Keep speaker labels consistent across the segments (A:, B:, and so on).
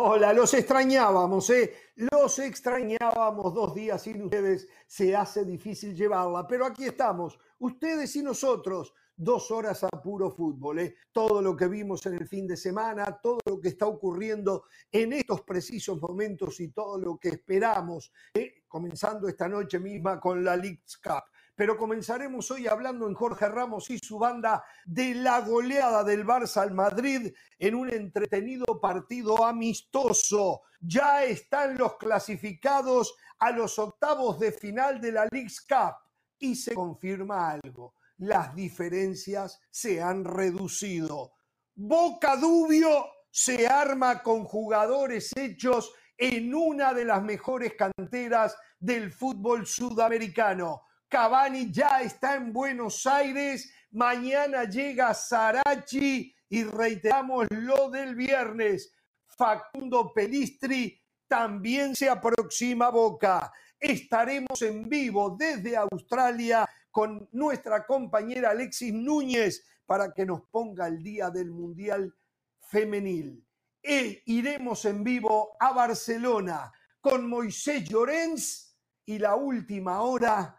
A: Hola, los extrañábamos, ¿eh? Los extrañábamos dos días sin ustedes. Se hace difícil llevarla, pero aquí estamos, ustedes y nosotros, dos horas a puro fútbol. ¿eh? Todo lo que vimos en el fin de semana, todo lo que está ocurriendo en estos precisos momentos y todo lo que esperamos, ¿eh? comenzando esta noche misma con la League's Cup pero comenzaremos hoy hablando en Jorge Ramos y su banda de la goleada del Barça al Madrid en un entretenido partido amistoso. Ya están los clasificados a los octavos de final de la League's Cup y se confirma algo. Las diferencias se han reducido. Boca Dubio se arma con jugadores hechos en una de las mejores canteras del fútbol sudamericano. Cavani ya está en Buenos Aires, mañana llega Sarachi y reiteramos lo del viernes. Facundo Pelistri también se aproxima a Boca. Estaremos en vivo desde Australia con nuestra compañera Alexis Núñez para que nos ponga el día del Mundial Femenil. E iremos en vivo a Barcelona con Moisés Llorens y la última hora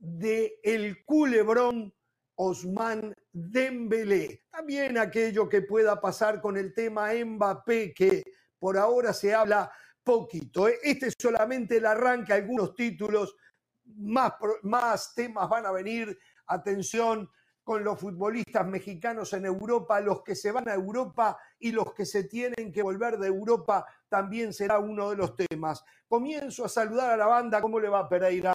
A: de el culebrón Osman Dembélé. También aquello que pueda pasar con el tema Mbappé, que por ahora se habla poquito. ¿eh? Este es solamente el arranque, algunos títulos, más, más temas van a venir. Atención con los futbolistas mexicanos en Europa, los que se van a Europa y los que se tienen que volver de Europa, también será uno de los temas. Comienzo a saludar a la banda. ¿Cómo le va Pereira?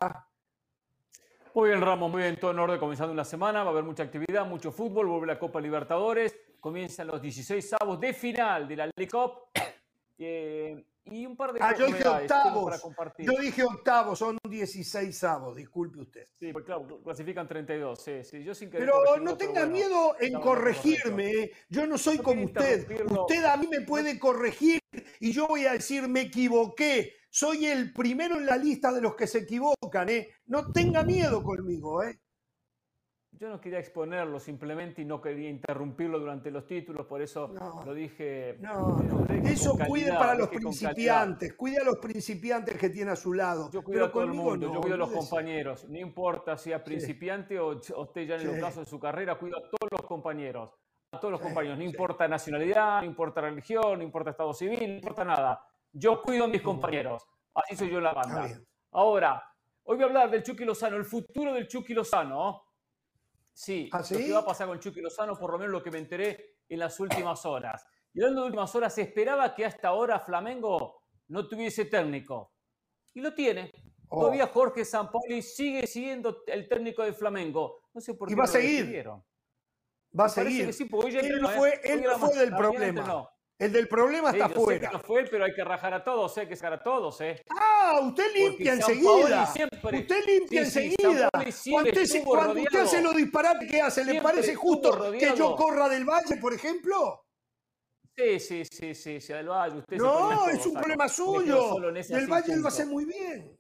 B: Muy bien, Ramos, muy bien, todo en orden, comenzando una semana, va a haber mucha actividad, mucho fútbol, vuelve la Copa Libertadores, comienzan los 16 avos de final de la League Cup eh, y un par de
A: ah, yo dije octavos, para compartir. Yo dije octavos, son 16 avos, disculpe usted.
B: Sí, pues claro, clasifican 32, sí, sí. Yo sin
A: pero no tenga miedo en corregirme, ¿eh? yo no soy como usted. Usted a mí me puede corregir y yo voy a decir me equivoqué soy el primero en la lista de los que se equivocan, ¿eh? No tenga miedo conmigo, ¿eh?
B: Yo no quería exponerlo simplemente y no quería interrumpirlo durante los títulos, por eso lo dije.
A: No, no. eso cuide para los principiantes, cuide a los principiantes que tiene a su lado.
B: Yo cuido a todo el mundo, yo cuido a los compañeros. No importa si es principiante o, usted ya en el caso de su carrera, cuido a todos los compañeros. A todos los compañeros, no importa nacionalidad, no importa religión, no importa estado civil, no importa nada. Yo cuido a mis compañeros. Así soy yo en la banda. Ahora, hoy voy a hablar del Chucky Lozano, el futuro del Chucky Lozano. Sí, ¿Ah, ¿qué va a pasar con Chucky Lozano, por lo menos lo que me enteré en las últimas horas. Y hablando de últimas horas, se esperaba que hasta ahora Flamengo no tuviese técnico. Y lo tiene. Oh. Todavía Jorge Sampaoli sigue siendo el técnico de Flamengo. No sé por qué.
A: Y va a seguir. Va a seguir. Sí, él no fue, él no fue del problema. El del problema está fuera.
B: no fue, pero hay que rajar a todos, hay que sacar a todos. ¿eh?
A: Ah, usted limpia enseguida. usted limpia enseguida. cuando usted, hace los disparates que hace, ¿le parece justo que yo corra del Valle, por ejemplo?
B: Sí, sí, sí, sí, sí, del Valle. Usted
A: no, es un problema suyo. Del Valle lo hace muy bien.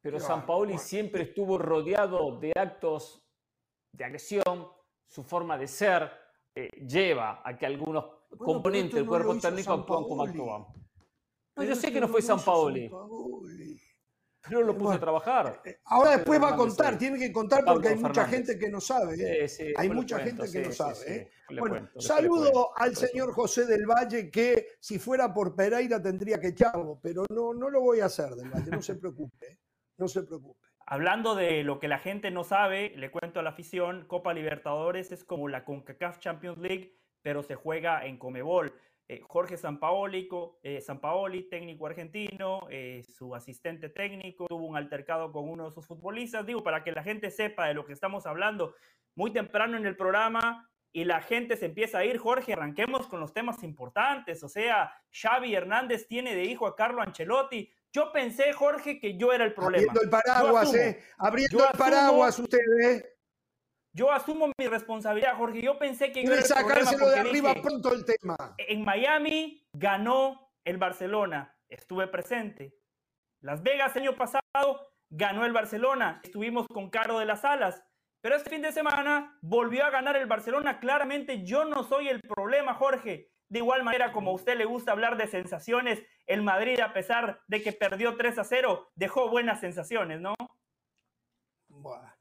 B: Pero San Paoli siempre estuvo rodeado de actos de agresión, su forma de ser eh, lleva a que algunos componentes del cuerpo técnico actúen como actúan. yo sé que no fue San Paoli. Pero lo puso a trabajar.
A: Eh, eh, ahora después va a contar, tiene que contar porque hay mucha gente que no sabe. hay mucha gente que no sabe. bueno, saludo al señor José del Valle que si fuera por Pereira tendría que echarlo, pero no, no lo voy a hacer del Valle, no se preocupe. No se preocupe.
C: Hablando de lo que la gente no sabe, le cuento a la afición, Copa Libertadores es como la CONCACAF Champions League, pero se juega en Comebol. Eh, Jorge Sampaoli, eh, Sampaoli, técnico argentino, eh, su asistente técnico, tuvo un altercado con uno de sus futbolistas, digo, para que la gente sepa de lo que estamos hablando muy temprano en el programa y la gente se empieza a ir, Jorge, arranquemos con los temas importantes, o sea, Xavi Hernández tiene de hijo a Carlo Ancelotti, yo pensé, Jorge, que yo era el problema.
A: Abriendo el paraguas, ¿eh? Abriendo el paraguas ustedes. ¿eh?
C: Yo asumo mi responsabilidad, Jorge. Yo pensé que yo era
A: el sacárselo de arriba pronto el tema.
C: En Miami ganó el Barcelona. Estuve presente. Las Vegas el año pasado ganó el Barcelona. Estuvimos con Caro de las Alas. Pero este fin de semana volvió a ganar el Barcelona. Claramente yo no soy el problema, Jorge. De igual manera, como a usted le gusta hablar de sensaciones, el Madrid, a pesar de que perdió 3 a 0, dejó buenas sensaciones, ¿no?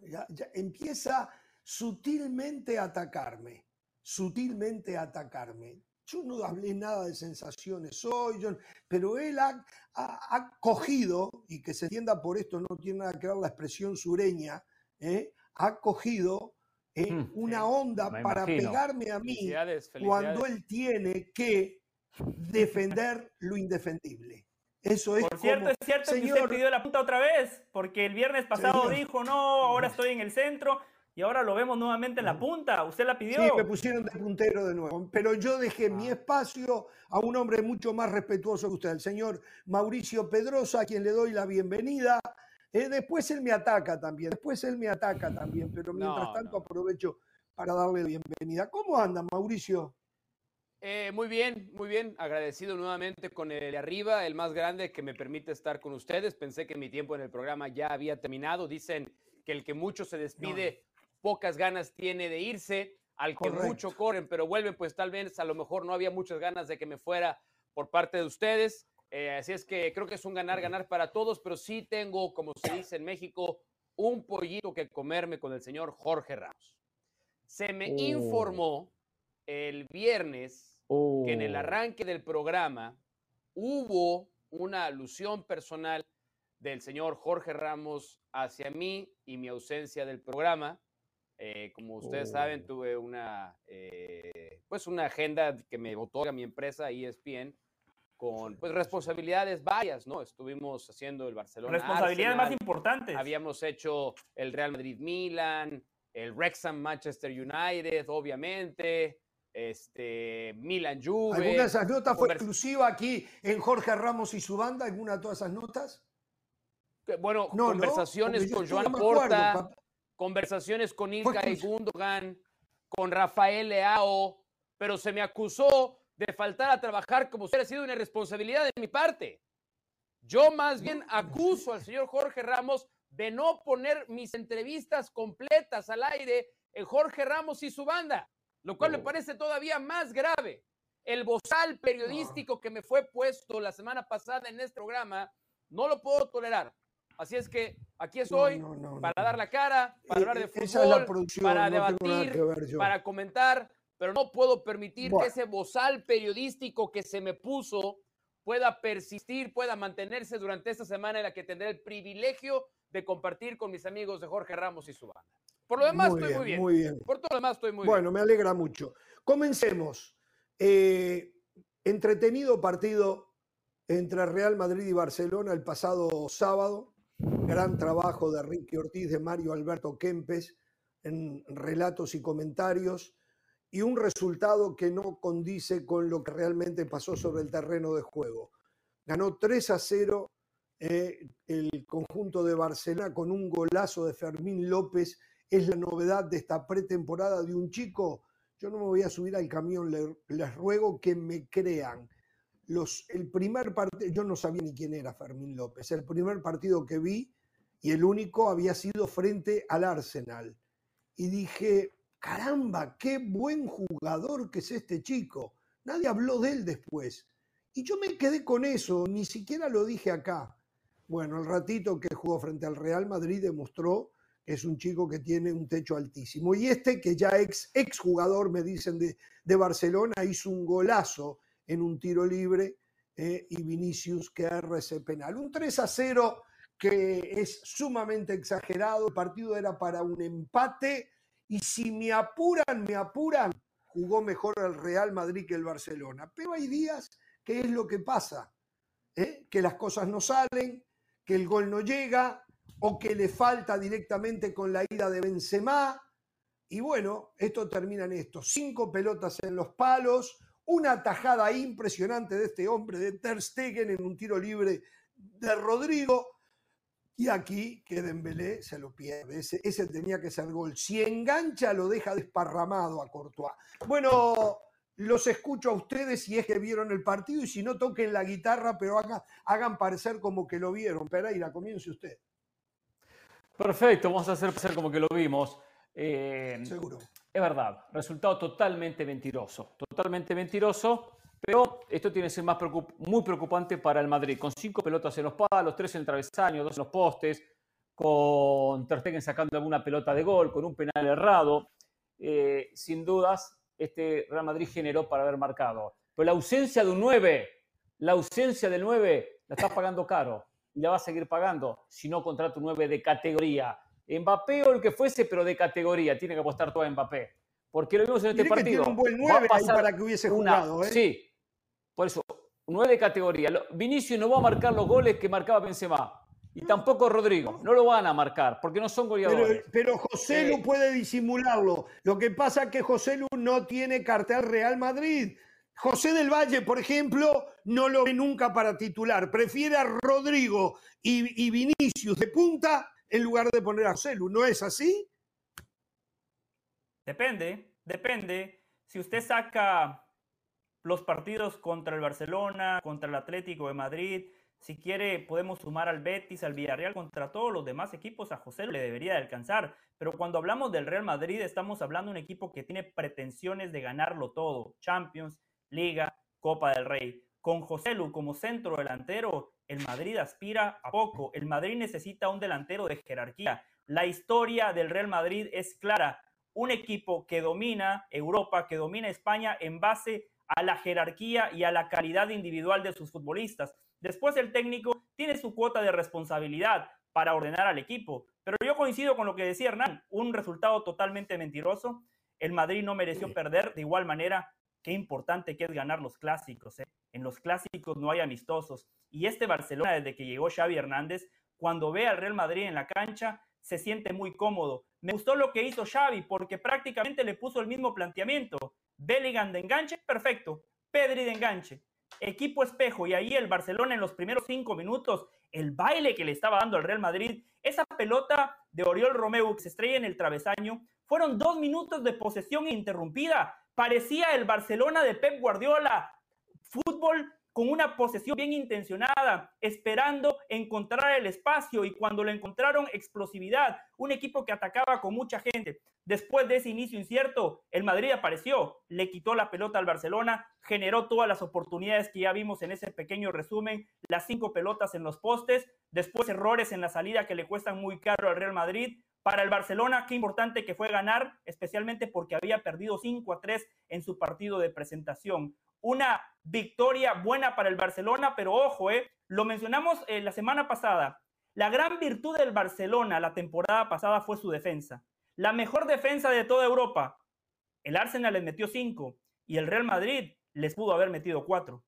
A: ya, empieza sutilmente a atacarme, sutilmente a atacarme. Yo no hablé nada de sensaciones hoy, pero él ha, ha, cogido, y que se entienda por esto, no tiene nada que ver la expresión sureña, ¿eh? ha cogido ¿eh? Hmm. una onda para pegarme a mí cuando él tiene que defender lo indefendible. Eso es.
C: Por cierto, es cierto que usted pidió la punta otra vez, porque el viernes pasado dijo, no, ahora estoy en el centro, y ahora lo vemos nuevamente en la punta. ¿Usted la pidió?
A: Sí, me pusieron de puntero de nuevo. Pero yo dejé mi ah. espacio a un hombre mucho más respetuoso que usted, el señor Mauricio Pedrosa, a quien le doy la bienvenida. Eh, después él me ataca también, después él me ataca también, pero mientras tanto aprovecho para darle la bienvenida. ¿Cómo anda, Mauricio?
D: Eh, muy bien, muy bien. Agradecido nuevamente con el de arriba, el más grande que me permite estar con ustedes. Pensé que mi tiempo en el programa ya había terminado. Dicen que el que mucho se despide pocas ganas tiene de irse, al que mucho corren, pero vuelven, pues tal vez a lo mejor no había muchas ganas de que me fuera por parte de ustedes. Eh, así es que creo que es un ganar, ganar para todos, pero sí tengo, como se dice en México, un pollito que comerme con el señor Jorge Ramos. Se me oh. informó el viernes que en el oh. arranque del programa hubo una alusión personal del señor Jorge Ramos hacia mí y mi ausencia del programa. Eh, como ustedes saben, oh. tuve una, eh, pues una agenda que me otorga mi empresa ESPN con pues responsabilidades varias, ¿no? Estuvimos haciendo el Barcelona.
C: Responsabilidades más importantes.
D: Habíamos hecho el Real Madrid Milan, el Wrexham Manchester United, obviamente, este Milan Juve.
A: ¿Alguna de esas notas fue exclusiva aquí en Jorge Ramos y su banda? ¿Alguna de todas esas notas?
D: Bueno, conversaciones con Joan Porta, conversaciones con Ilkay Gundogan, con Rafael Leao, pero se me acusó de faltar a trabajar como si hubiera sido una irresponsabilidad de mi parte. Yo más bien acuso al señor Jorge Ramos de no poner mis entrevistas completas al aire en Jorge Ramos y su banda, lo cual me parece todavía más grave. El bozal periodístico que me fue puesto la semana pasada en este programa, no lo puedo tolerar. Así es que aquí estoy para dar la cara, para eh, hablar de fútbol, para debatir, para comentar, pero no puedo permitir que ese bozal periodístico que se me puso pueda persistir, pueda mantenerse durante esta semana en la que tendré el privilegio de compartir con mis amigos de Jorge Ramos y su banda. Por lo demás estoy muy bien. Muy bien. Por todo lo demás estoy muy
A: bien. Bueno, me alegra mucho. Comencemos. Eh, entretenido partido entre Real Madrid y Barcelona el pasado sábado. Gran trabajo de Ricky Ortiz, de Mario Alberto Kempes en relatos y comentarios y un resultado que no condice con lo que realmente pasó sobre el terreno de juego. Ganó 3 a 0 eh, el conjunto de Barcelona con un golazo de Fermín López. Es la novedad de esta pretemporada de un chico. Yo no me voy a subir al camión, les ruego que me crean el primer partido, yo no sabía ni quién era Fermín López, el primer partido que vi y el único había sido frente al Arsenal. Y dije, caramba, qué buen jugador que es este chico. Nadie habló de él después. Y yo me quedé con eso, ni siquiera lo dije acá. Bueno, el ratito que jugó frente al Real Madrid demostró que es un chico que tiene un techo altísimo. Y este, que ya ex, ex jugador, me dicen, de, de Barcelona, hizo un golazo en un tiro libre eh, y Vinicius que erra ese penal. Un 3 a 0 que es sumamente exagerado, el partido era para un empate y si me apuran, me apuran, jugó mejor el Real Madrid que el Barcelona. Pero hay días que es lo que pasa, ¿eh? que las cosas no salen, que el gol no llega o que le falta directamente con la ida de Benzema. Y bueno, esto termina en esto. Cinco pelotas en los palos, una tajada impresionante de este hombre de Ter Stegen en un tiro libre de Rodrigo. Y aquí que Dembélé se lo pierde. Ese, tenía que ser gol. Si engancha, lo deja desparramado a Courtois. Bueno, los escucho a ustedes si es que vieron el partido y si no toquen la guitarra, pero hagan, hagan parecer como que lo vieron. Pereira, comience usted.
B: Perfecto, vamos a hacer como que lo vimos.
A: Eh, Seguro.
B: Es verdad, resultado totalmente mentiroso, totalmente mentiroso. Pero esto tiene que ser más muy preocupante para el Madrid, con cinco pelotas en los palos, tres en el travesaño, dos en los postes, con Ter Stegen sacando alguna pelota de gol, con un penal errado. Eh, sin dudas, este Real Madrid generó para haber marcado. Pero la ausencia de un 9, la ausencia del 9, la estás pagando caro y la va a seguir pagando si no contrata un 9 de categoría. Mbappé o el que fuese, pero de categoría. Tiene que apostar todo a Mbappé. Porque lo vimos en este partido.
A: Que un buen 9 ahí para que hubiese jugado, ¿eh?
B: Sí, por eso, 9 de categoría. Vinicio no va a marcar los goles que marcaba Benzema. Y tampoco Rodrigo. No lo van a marcar porque no son goleadores.
A: Pero, José Lu eh, puede disimularlo. Lo que pasa es que José Lu no tiene cartel Real Madrid. José del Valle, por ejemplo, no lo ve nunca para titular. Prefiere a Rodrigo y, y Vinicius de punta en lugar de poner a José Lu. ¿No es así?
C: Depende, depende. Si usted saca los partidos contra el Barcelona, contra el Atlético de Madrid, si quiere podemos sumar al Betis, al Villarreal, contra todos los demás equipos, a José le debería de alcanzar. Pero cuando hablamos del Real Madrid estamos hablando de un equipo que tiene pretensiones de ganarlo todo. Champions, Liga, Copa del Rey. Con José Lu como centro delantero, el Madrid aspira a poco. El Madrid necesita un delantero de jerarquía. La historia del Real Madrid es clara. Un equipo que domina Europa, que domina España en base a la jerarquía y a la calidad individual de sus futbolistas. Después el técnico tiene su cuota de responsabilidad para ordenar al equipo. Pero yo coincido con lo que decía Hernán, un resultado totalmente mentiroso. El Madrid no mereció perder de igual manera. Qué importante que es ganar los clásicos. ¿eh? En los clásicos no hay amistosos. Y este Barcelona, desde que llegó Xavi Hernández, cuando ve al Real Madrid en la cancha, se siente muy cómodo. Me gustó lo que hizo Xavi porque prácticamente le puso el mismo planteamiento. Bellingham de enganche, perfecto. Pedri de enganche. Equipo espejo. Y ahí el Barcelona en los primeros cinco minutos, el baile que le estaba dando al Real Madrid, esa pelota de Oriol Romeu que se estrella en el travesaño, fueron dos minutos de posesión interrumpida. Parecía el Barcelona de Pep Guardiola. Fútbol con una posesión bien intencionada, esperando encontrar el espacio y cuando lo encontraron, explosividad, un equipo que atacaba con mucha gente. Después de ese inicio incierto, el Madrid apareció, le quitó la pelota al Barcelona, generó todas las oportunidades que ya vimos en ese pequeño resumen, las cinco pelotas en los postes, después errores en la salida que le cuestan muy caro al Real Madrid. Para el Barcelona, qué importante que fue ganar, especialmente porque había perdido 5 a 3 en su partido de presentación una victoria buena para el Barcelona, pero ojo, eh, lo mencionamos eh, la semana pasada. La gran virtud del Barcelona la temporada pasada fue su defensa. La mejor defensa de toda Europa. El Arsenal les metió cinco y el Real Madrid les pudo haber metido cuatro.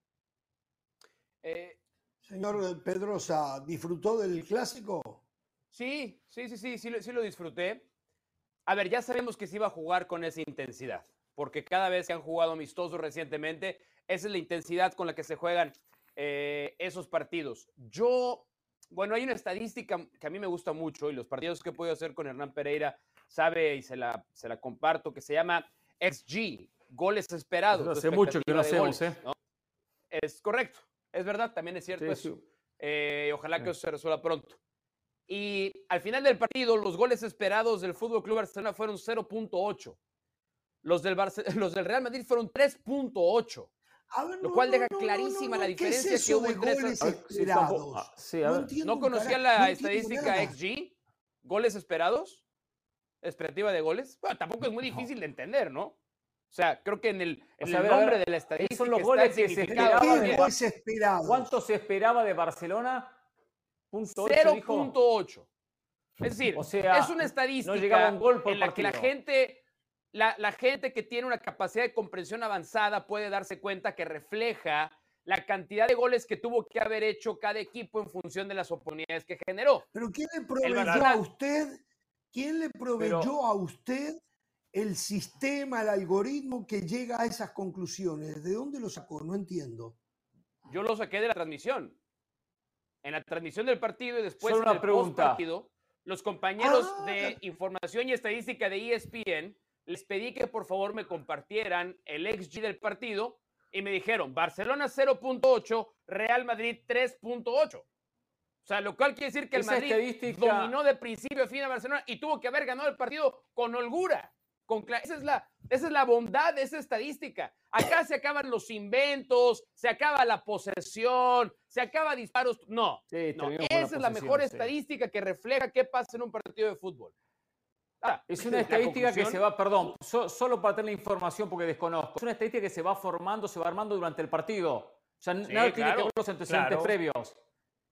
A: Eh, señor Pedrosa, ¿disfrutó del clásico?
D: Sí, sí, sí, sí, sí, sí lo disfruté. A ver, ya sabemos que se iba a jugar con esa intensidad porque cada vez que han jugado amistosos recientemente, esa es la intensidad con la que se juegan eh, esos partidos. Yo, bueno, hay una estadística que a mí me gusta mucho y los partidos que he podido hacer con Hernán Pereira sabe y se la, se la comparto, que se llama XG, goles esperados.
B: hace mucho que lo hacemos, ¿eh?
D: Es correcto, es verdad, también es cierto eso. Eh, ojalá que eso se resuelva pronto. Y al final del partido, los goles esperados del Fútbol Club Barcelona fueron 0.8. Los del, los del Real Madrid fueron 3.8. lo cual deja clarísima la diferencia que hubo entre ¿No conocía la estadística XG? ¿Goles esperados? ¿Expectativa de goles? Bueno, tampoco es muy difícil de entender, ¿no? O sea, creo que en el, nombre de la estadística.
B: Son los goles que se esperaban. ¿Cuánto se esperaba de Barcelona?
D: 0.8. Es decir, es una estadística en la que la gente la, gente que tiene una capacidad de comprensión avanzada puede darse cuenta que refleja la cantidad de goles que tuvo que haber hecho cada equipo en función de las oportunidades que generó.
A: Pero ¿quién le proveyó a usted? ¿Quién le proveyó a usted el sistema, el algoritmo que llega a esas conclusiones? ¿De dónde lo sacó? No entiendo.
D: Yo lo saqué de la transmisión. En la transmisión del partido y después en el pregunta. partido, los compañeros ah, de información y estadística de ESPN les pedí que por favor me compartieran el XG del partido y me dijeron Barcelona 0.8, Real Madrid 3.8. O sea, lo cual quiere decir que el Madrid dominó de principio a fin a Barcelona y tuvo que haber ganado el partido con holgura. con esa es la esa es la bondad de esa estadística. Acá se acaban los inventos, se acaba la posesión, se acaba disparos. No, esa es la mejor estadística que refleja qué pasa en un partido de fútbol.
B: Es una estadística que se va, perdón, solo para tener la información porque desconozco. Es una estadística que se va formando, se va armando durante el partido. O sea, nada tiene que ver los antecedentes previos.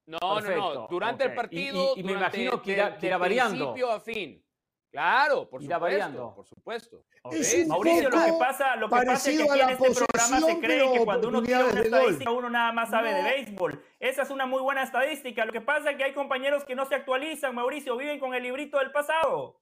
D: No, no, no. Durante el partido.
B: Y, me imagino que irá, que irá variando.
D: principio a fin. Claro, por supuesto. Variando. Por supuesto.
C: Mauricio, lo que pasa, lo que pasa es que aquí en este programa se cree que cuando uno tiene una estadística, uno nada más sabe de béisbol. Esa es una muy buena estadística. Lo que pasa es que hay compañeros que no se actualizan, Mauricio, viven con el librito del pasado.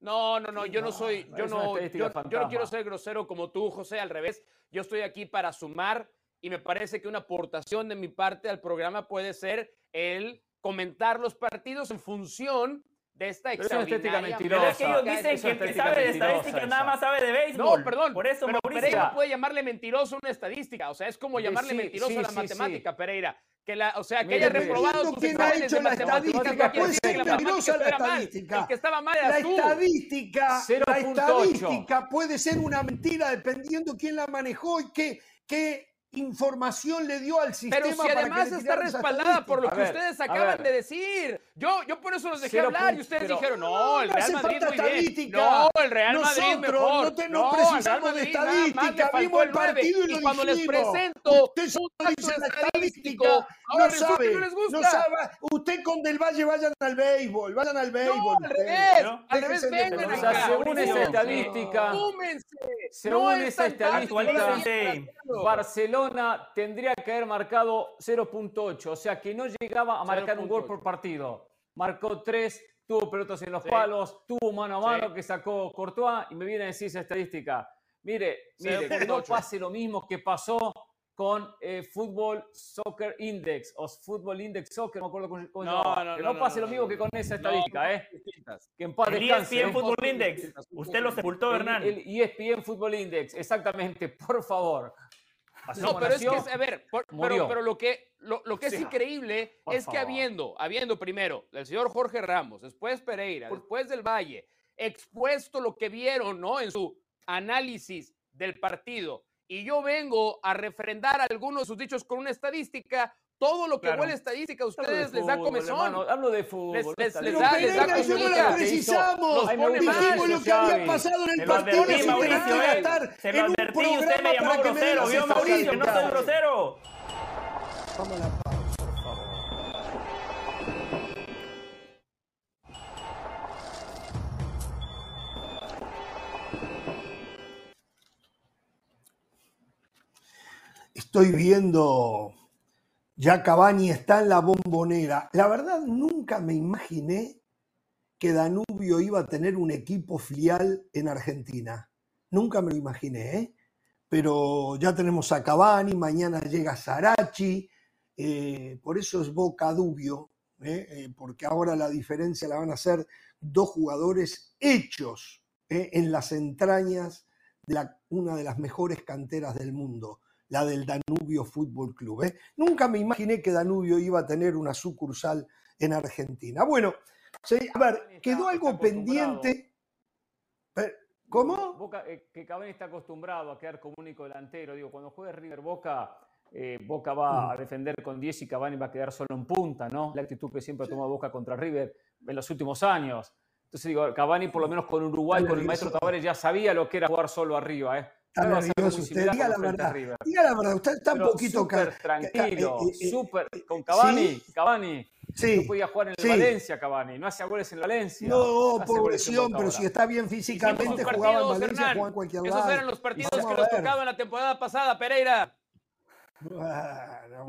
D: No, no, no, yo no soy, yo no, yo, no quiero ser grosero como tú, José, al revés. Yo estoy aquí para sumar y me parece que una aportación de mi parte al programa puede ser el comentar los partidos en función de esta extraordinaria...
C: Pero es que ellos dicen que el que sabe de estadística nada más sabe de béisbol.
D: No, perdón. Por eso, pero Pereira puede llamarle mentiroso una estadística. O sea, es como llamarle mentiroso a la matemática, Pereira. Que la, o sea, que haya reprobado sus exámenes de matemática.
A: Puede ser mentirosa la estadística.
D: Que estaba mal
A: la estadística, la estadística puede ser una mentira dependiendo quién la manejó y qué, qué información le dio al sistema.
D: Pero si además está respaldada por lo que ustedes acaban de decir. Yo, yo por eso los dejé hablar y ustedes dijeron, no, el Real Madrid muy bien. No, el Real Madrid mejor.
A: No, te, no, precisamos de estadística, vimos el partido y,
D: y cuando les presento
A: usted solo dice la estadística, no sabe, no, les gusta. no sabe. Usted con Del Valle vayan al béisbol, vayan al béisbol.
D: al revés, al revés vengan acá.
B: Según esa estadística, según esa estadística, Barcelona tendría que haber marcado 0.8, o sea que no llegaba a marcar un gol por partido. Marcó 3, tuvo pelotas en los palos, tuvo mano a mano que sacó Courtois y me viene a decir esa estadística. Mire, mire, que no pase lo mismo que pasó con eh, Fútbol Soccer Index o Fútbol Index Soccer, no me acuerdo cómo, no, no, no, que no, pase lo mismo que con esa estadística, ¿eh?
C: Que en paz el descanse. ESPN ¿eh? Fútbol Index. Usted lo sepultó, Hernán.
B: El, el ESPN Fútbol Index, exactamente, por favor.
D: No, pero es que, a ver, pero, pero, lo que, lo, lo que es increíble es que habiendo, habiendo primero el señor Jorge Ramos, después Pereira, después del Valle, expuesto lo que vieron, ¿no? En su análisis del partido, y yo vengo a refrendar algunos de sus dichos con una estadística, todo lo que claro. huele estadística a ustedes les da comezón.
B: Hermano, hablo de fútbol.
D: Les, les, les da, les da
A: eso no la precisamos. Dijimos lo que había pasado en el partido.
C: Se lo advertí, Mauricio. Se lo advertí y usted me llamó grosero. ¿Vio, Mauricio? No soy grosero. Vamos a la pausa, por favor.
A: Estoy viendo, ya Cavani está en la bombonera. La verdad, nunca me imaginé que Danubio iba a tener un equipo filial en Argentina. Nunca me lo imaginé, ¿eh? Pero ya tenemos a Cavani, mañana llega Sarachi, eh, por eso es Boca Dubio, ¿eh? Eh, porque ahora la diferencia la van a hacer dos jugadores hechos en las entrañas de una de las mejores canteras del mundo la del Danubio Fútbol Club. ¿eh? Nunca me imaginé que Danubio iba a tener una sucursal en Argentina. Bueno, a ver, quedó algo pendiente. ¿Cómo?
B: Boca, eh, que Cavani está acostumbrado a quedar como único delantero. Digo, cuando juegue River Boca, eh, Boca va a mm. defender con 10 y Cavani va a quedar solo en punta, ¿no? La actitud que siempre ha tomado Boca contra River en los últimos años. Entonces digo, Cavani por lo menos con Uruguay, con el maestro Tavares ya sabía lo que era jugar solo arriba, ¿eh?
A: Está nervioso usted, diga la verdad. Diga la verdad, usted está un poquito
B: súper tranquilo, eh, eh, súper con Cavani, ¿sí? Cavani. Sí, no podía jugar en el Valencia, Cavani, no hacía goles en Valencia.
A: No, no pobreción, pero si está bien físicamente, jugaba en Valencia, jugaba en cualquier lado.
D: Esos eran los partidos que nos tocaban en la temporada pasada, Pereira.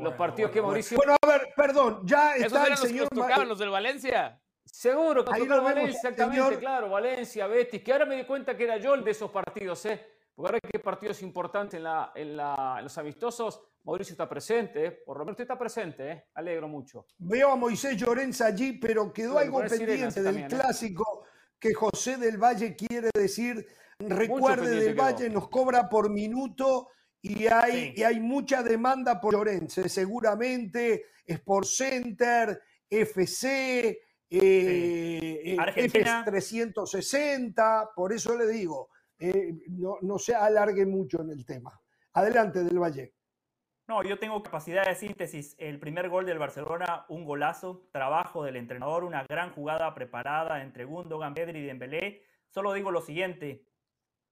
B: los partidos que Mauricio.
A: Bueno, a ver, perdón, ya está
D: ¿Esos eran
A: el señor.
D: Los que nos tocaban los del Valencia?
B: Seguro que tocaba Valencia, exactamente, claro, Valencia, Betis, que ahora me di cuenta que era yo el de esos partidos, ¿eh? Porque ahora que partidos importantes en, la, en, la, en, los amistosos, Mauricio está presente, ¿eh? por lo menos está presente, ¿eh? alegro mucho.
A: Veo a Moisés Llorens allí, pero quedó algo pendiente del ¿eh? clásico que José del Valle quiere decir. Recuerde, del Valle nos cobra por minuto y hay, sí. y hay mucha demanda por Llorens, seguramente Sport Center, FC, eh, Argentina. 360, por eso le digo, no, no se alargue mucho en el tema. Adelante, Del Valle.
C: No, yo tengo capacidad de síntesis. El primer gol del Barcelona, un golazo, trabajo del entrenador, una gran jugada preparada entre Gundogan, Pedri y Dembélé. Solo digo lo siguiente,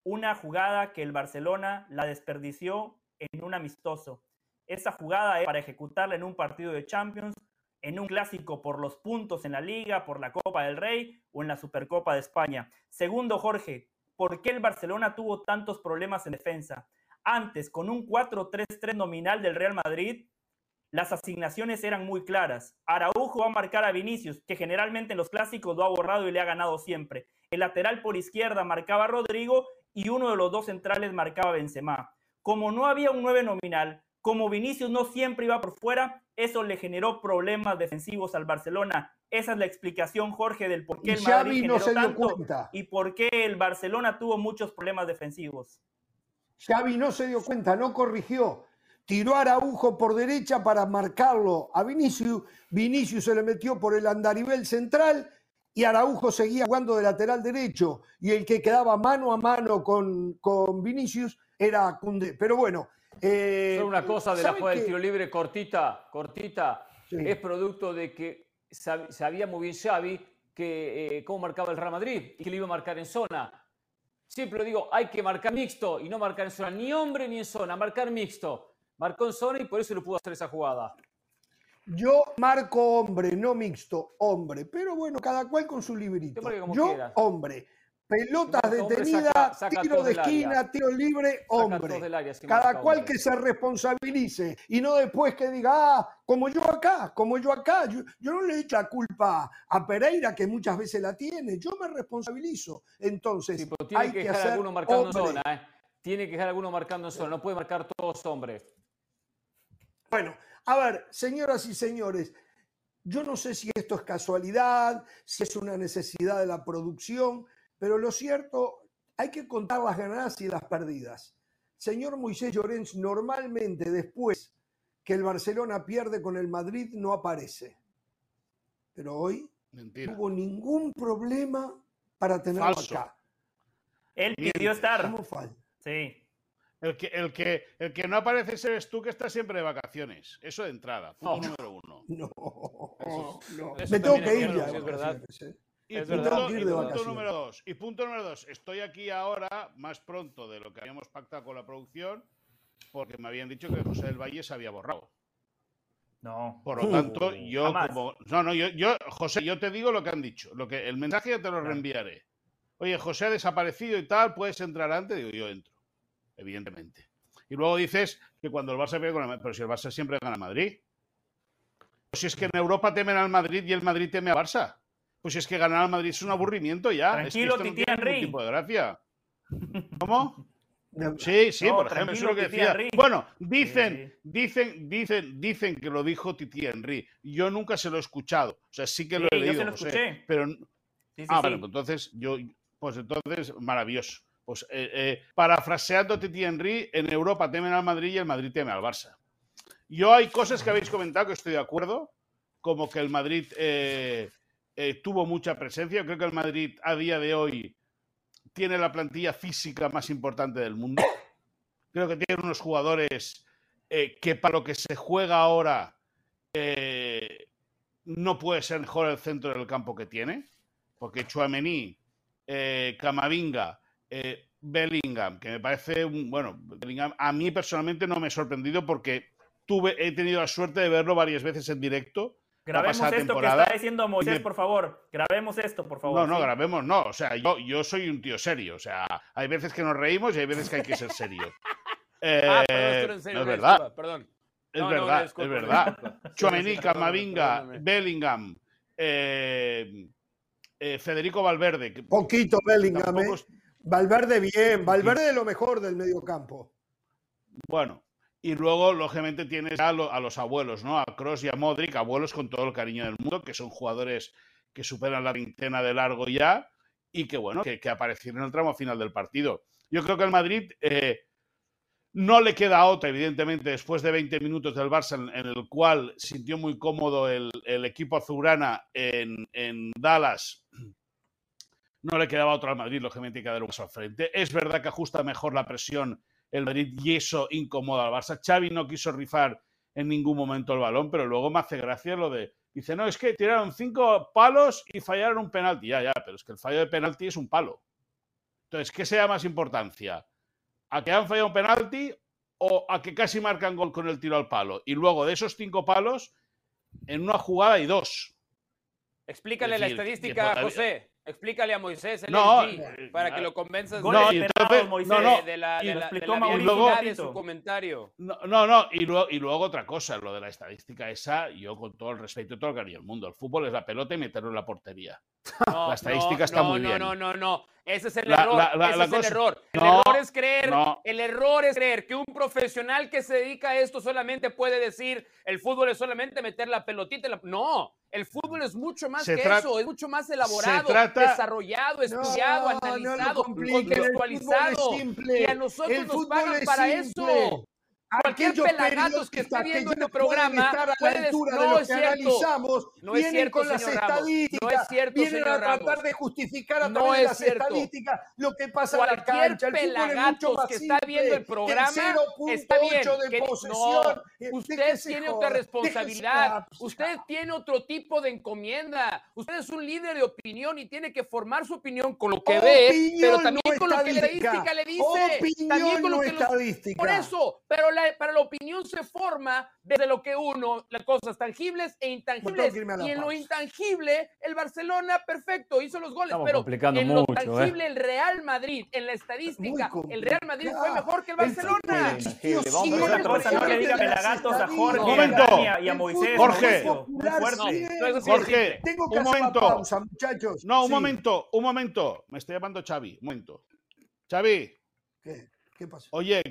C: una jugada que el Barcelona la desperdició en un amistoso. Esa jugada es para ejecutarla en un partido de Champions, en un clásico por los puntos en la Liga, por la Copa del Rey o en la Supercopa de España. Segundo, Jorge, ¿por qué el Barcelona tuvo tantos problemas en defensa? Antes, con un 4-3-3 nominal del Real Madrid, las asignaciones eran muy claras. Araujo va a marcar a Vinicius, que generalmente en los clásicos lo ha borrado y le ha ganado siempre. El lateral por izquierda marcaba a Rodrigo y uno de los dos centrales marcaba a Benzema. Como no había un 9 nominal, como Vinicius no siempre iba por fuera, eso le generó problemas defensivos al Barcelona. Esa es la explicación, Jorge, del por qué el Madrid generó tanto y por qué el Barcelona tuvo muchos problemas defensivos.
A: Xavi no se dio cuenta, no corrigió. Tiró a Araujo por derecha para marcarlo a Vinicius. Vinicius se le metió por el andarivel central y Araujo seguía jugando de lateral derecho. Y el que quedaba mano a mano con, con Vinicius era Cundé. Pero bueno.
B: Eh, Solo una cosa de la jugada del tiro libre cortita, cortita. Es producto de que sabía muy bien Xavi que eh, cómo marcaba el Real Madrid y que le iba a marcar en zona Siempre digo, hay que marcar mixto y no marcar en zona, ni hombre ni en zona, marcar mixto. Marcó en zona y por eso le pudo hacer esa jugada.
A: Yo marco hombre, no mixto, hombre. Pero bueno, cada cual con su librito. Yo, hombre pelotas detenidas, tiro de esquina, tiro libre, hombre. Cada cual que se responsabilice y no después que diga, ah, como yo acá, como yo acá. Yo, no le echo la culpa a Pereira, que muchas veces la tiene. Yo me responsabilizo. Entonces,
B: tiene hay que, dejar alguno marcando en zona. ¿eh? Tiene que dejar alguno marcando en zona. No puede marcar todos hombres.
A: Bueno, a ver, señoras y señores. Yo no sé si esto es casualidad, si es una necesidad de la producción, pero lo cierto, hay que contar las ganadas y las perdidas. Señor Moisés Llorens, normalmente después que el Barcelona pierde con el Madrid no aparece. Pero hoy no hubo ningún problema para tenerlo acá.
C: Él pidió estar.
E: Sí. El que, el, que, el que no aparece eres tú que estás siempre de vacaciones. Eso de entrada. Punto número uno.
A: No, no. Me tengo que ir ya. Es verdad. ¿eh?
E: Y, punto, número dos. Y punto número dos. Estoy aquí ahora más pronto de lo que habíamos pactado con la producción porque me habían dicho que José del Valle se había borrado.
C: No.
E: Por lo tanto, yo como. No, no, yo, yo, José, yo te digo lo que han dicho. Lo que, el mensaje ya te lo reenviaré. Oye, José ha desaparecido y tal, puedes entrar antes. Digo, yo entro. Evidentemente. Y luego dices que cuando el Barça pierde con el Pero si el Barça siempre gana Madrid. Pues si es que en Europa temen al Madrid y el Madrid teme al Barça. Pues es que ganar al Madrid es un aburrimiento ya.
C: Tranquilo,
E: es
C: que Titi Henry.
E: tipo de gracia. ¿Cómo? Sí, sí, por ejemplo, eso es lo que decía. Bueno, dicen, dicen, dicen, dicen que lo dijo Titi Henry. Yo nunca se lo he escuchado. O sea, sí que lo he leído. Yo lo escuché. pero ah, vale, pues entonces yo, pues entonces maravilloso. Pues eh, eh, parafraseando Titi Henry, en Europa temen al Madrid y el Madrid teme al Barça. Yo hay cosas que habéis comentado que estoy de acuerdo, como que el Madrid eh, eh, tuvo mucha presencia. Creo que el Madrid a día de hoy tiene la plantilla física más importante del mundo. Creo que tiene unos jugadores eh, que para lo que se juega ahora eh, no puede ser mejor el centro del campo que tiene, porque Chuamení, Camavinga, Bellingham, que me parece un, bueno, Bellingham a mí personalmente no me ha sorprendido porque he tenido la suerte de verlo varias veces en directo
C: Grabemos esto que está diciendo Moisés, por favor. Grabemos esto, por favor.
E: No, no, grabemos, no. O sea, yo, yo soy un tío serio. O sea, hay veces que nos reímos y hay veces que hay que ser serio.
D: ah, perdón, en serio, es verdad. Perdón.
E: Es verdad, es verdad. Mavinga, Bellingham, eh, eh, Federico Valverde.
A: Poquito Bellingham, eh. Valverde bien, Valverde de lo mejor del medio campo.
E: Bueno, y luego, lógicamente, tienes a, los abuelos, ¿no? A Cross y a Modric, abuelos con todo el cariño del mundo, que son jugadores que superan la veintena de largo ya y que, bueno, que, aparecieron en el tramo final del partido. Yo creo que el Madrid, eh, No le queda otra, evidentemente, después de 20 minutos del Barça, en, el cual sintió muy cómodo el, equipo azulgrana en, Dallas. No le quedaba otra al Madrid, lógicamente, que dar un paso al frente. Es verdad que ajusta mejor la presión el Madrid y eso incomoda al Barça. Xavi no quiso rifar en ningún momento el balón, pero luego me hace gracia lo de. Dice, no, es que tiraron cinco palos y fallaron un penalti. Ya, ya, pero es que el fallo de penalti es un palo. Entonces, ¿qué sea más importancia? ¿A que han fallado un penalti o a que casi marcan gol con el tiro al palo? Y luego de esos cinco palos, en una jugada hay dos.
D: Explícale la estadística, José. Explícale a Moisés el no, eh, para que lo convenzas
E: no, de, no, no,
D: de la, de la, luego, de su comentario.
E: No, no, y luego, y luego otra cosa, lo de la estadística esa, yo con todo el respeto y todo el cariño del mundo, el fútbol es la pelota y meterlo en la portería. la estadística está muy bien.
D: No, no, no, no, ese es el error. ese es el error. El error es creer, el error es creer que un profesional que se dedica a esto solamente puede decir el fútbol es solamente meter la pelotita. La... No, el fútbol es mucho más que eso, es mucho más elaborado, desarrollado, estudiado, analizado, contextualizado. y a nosotros nos pagan para eso. Cualquier pelagatos que esté viendo este programa puede decir, no es cierto, no es cierto, con las estadísticas, no es cierto,
A: vienen a tratar de justificar a no través de las estadísticas lo que pasa en la cancha.
D: El pelagatos que está viendo el programa está bien, de que, posesión, no, usted tiene otra responsabilidad, usted tiene otro tipo de encomienda, usted es un líder de opinión y tiene que formar su opinión con lo que ve, pero también con lo que la estadística le dice, también con lo que los, por eso, pero la para la opinión se forma desde lo que uno, las cosas tangibles e intangibles. Y en lo intangible, el Barcelona, perfecto, hizo los goles. pero en lo ¿eh? tangible, el Real Madrid, en la estadística, el Real Madrid fue mejor que el Barcelona.
C: no le diga pelagatos a Jorge y a Moisés.
E: Jorge, Jorge, un momento. muchachos. No, un momento, un momento. Me estoy llamando Xavi, un momento. Xavi.
A: ¿Qué? ¿Qué pasa?
E: Oye,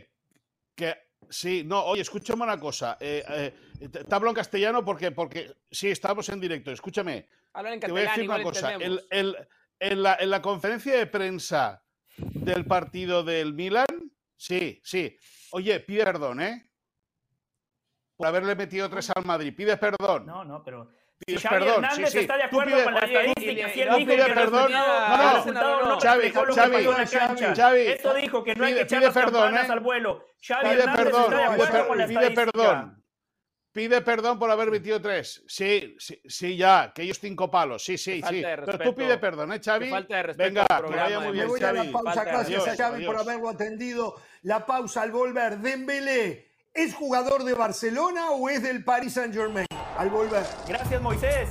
E: que Sí, no, oye, escúchame una cosa. Eh, eh, te hablo en castellano porque, porque sí, estamos en directo. Escúchame.
D: en te
E: voy a decir una cosa. en, la, conferencia de prensa del partido del Milan, sí, sí. Oye, pide perdón, ¿eh? Por haberle metido tres al Madrid. Pide perdón.
C: No, no, pero
E: pides perdón.
C: sí, sí. está de acuerdo con la estadística. Si él dijo
E: pide perdón. No, no, no, Xavi, Xavi, Xavi.
C: Esto dijo que no hay que echar las campanas al vuelo. Xavi pide perdón,
E: pide perdón. Pide perdón por haber metido tres. Sí, sí, sí, ya, que ellos cinco palos. Sí, sí, sí. Pero tú pide perdón, ¿eh, Xavi?
D: Falta de respeto
E: Venga, que vaya muy bien,
A: voy a la pausa. Gracias a Xavi por haberlo atendido. La pausa al volver. Dembélé, ¿es jugador de Barcelona o es del Paris Saint-Germain? Al volver.
C: Gracias, Moisés.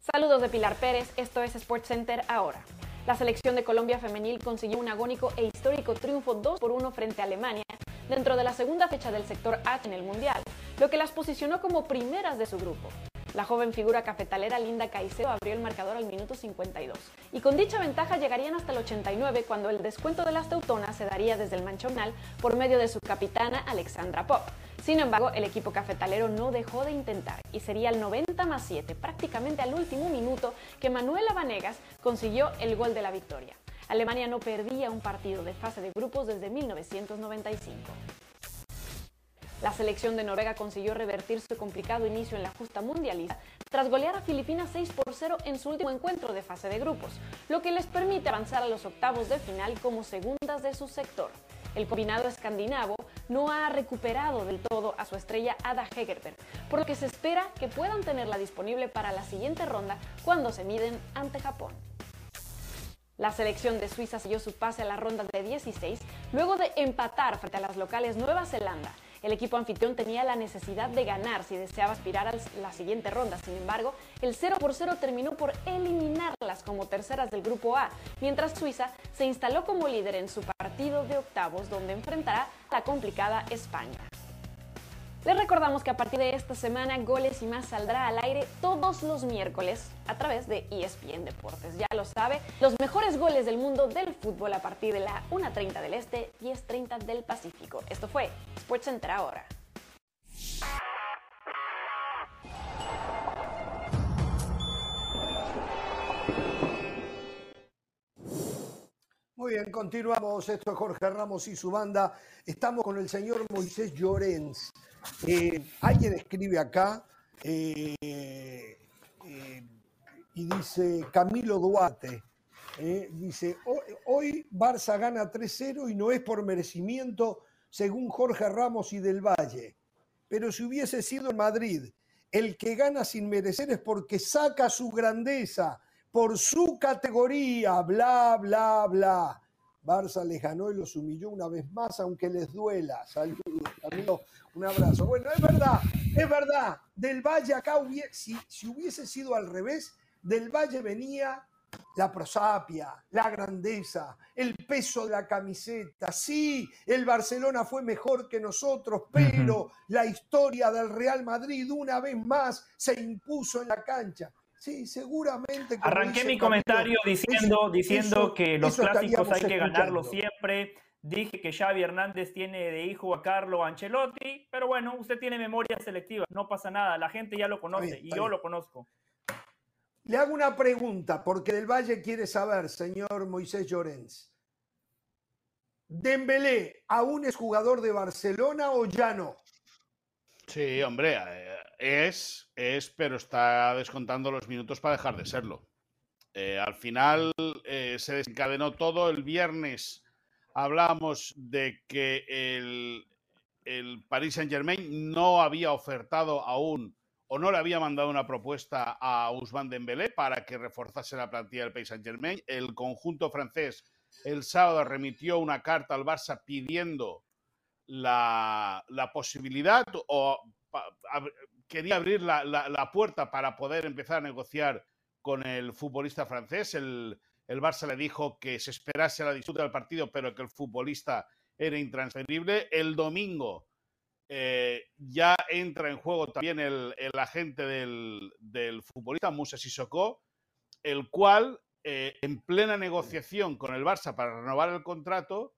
F: Saludos de Pilar Pérez, esto es Sports Center ahora. La selección de Colombia femenil consiguió un agónico e histórico triunfo 2 por 1 frente a Alemania dentro de la segunda fecha del sector H en el Mundial, lo que las posicionó como primeras de su grupo. La joven figura cafetalera Linda Caicedo abrió el marcador al minuto 52 y con dicha ventaja llegarían hasta el 89 cuando el descuento de las teutonas se daría desde el manchonal por medio de su capitana Alexandra Pop. Sin embargo, el equipo cafetalero no dejó de intentar y sería el 90 más 7, prácticamente al último minuto, que Manuela Vanegas consiguió el gol de la victoria. Alemania no perdía un partido de fase de grupos desde 1995. La selección de Noruega consiguió revertir su complicado inicio en la justa mundialista tras golear a Filipinas 6 por 0 en su último encuentro de fase de grupos, lo que les permite avanzar a los octavos de final como segundas de su sector. El combinado escandinavo no ha recuperado del todo a su estrella Ada Hegerberg, por lo que se espera que puedan tenerla disponible para la siguiente ronda cuando se miden ante Japón. La selección de Suiza selló su pase a la ronda de 16 luego de empatar frente a las locales Nueva Zelanda el equipo anfitrión tenía la necesidad de ganar si deseaba aspirar a la siguiente ronda. Sin embargo, el 0 por 0 terminó por eliminarlas como terceras del grupo A, mientras Suiza se instaló como líder en su partido de octavos donde enfrentará a la complicada España. Les recordamos que a partir de esta semana Goles y más saldrá al aire todos los miércoles a través de ESPN Deportes. Ya lo sabe, los mejores goles del mundo del fútbol a partir de la 1.30 del Este, 10.30 del Pacífico. Esto fue SportsCenter ahora.
A: Muy bien, continuamos. Esto es Jorge Ramos y su banda. Estamos con el señor Moisés Llorens. Eh, alguien escribe acá eh, eh, y dice Camilo Duarte. dice, hoy Barça gana 3-0 y no es por merecimiento, según Jorge Ramos y del Valle. Pero si hubiese sido en Madrid, el que gana sin merecer es porque saca su grandeza por su categoría, bla, bla, bla. Barça les ganó y los humilló una vez más, aunque les duela. Saludos, Camilo, un abrazo. Bueno, es verdad, es verdad. Del Valle acá, si, si hubiese sido al revés, del Valle venía la prosapia, la grandeza, el peso de la camiseta. Sí, el Barcelona fue mejor que nosotros, pero la historia del Real Madrid una vez más se impuso en la cancha. Sí, seguramente.
C: Arranqué mi comentario diciendo, diciendo que los clásicos hay que ganarlos siempre. Dije que Xavi Hernández tiene de hijo a Carlo Ancelotti, pero bueno, usted tiene memoria selectiva, no pasa nada, la gente ya lo conoce y yo lo conozco.
A: Le hago una pregunta, porque Del Valle quiere saber, señor Moisés Llorens. ¿Dembélé aún es jugador de Barcelona o ya no?
E: Sí, hombre, eh, es, es, pero está descontando los minutos para dejar de serlo. Eh, al final eh, se desencadenó todo. El viernes hablamos de que el, el Paris Saint Germain no había ofertado aún o no le había mandado una propuesta a Ousmane Dembélé para que reforzase la plantilla del Paris Saint Germain. El conjunto francés el sábado remitió una carta al Barça pidiendo la, la posibilidad o quería abrir la, puerta para poder empezar a negociar con el futbolista francés. El, el Barça le dijo que se esperase la disputa del partido, pero que el futbolista era intransferible. El domingo eh, ya entra en juego también el, agente del, del, futbolista, Musa Sissoko, el cual, eh, en plena negociación con el Barça para renovar el contrato,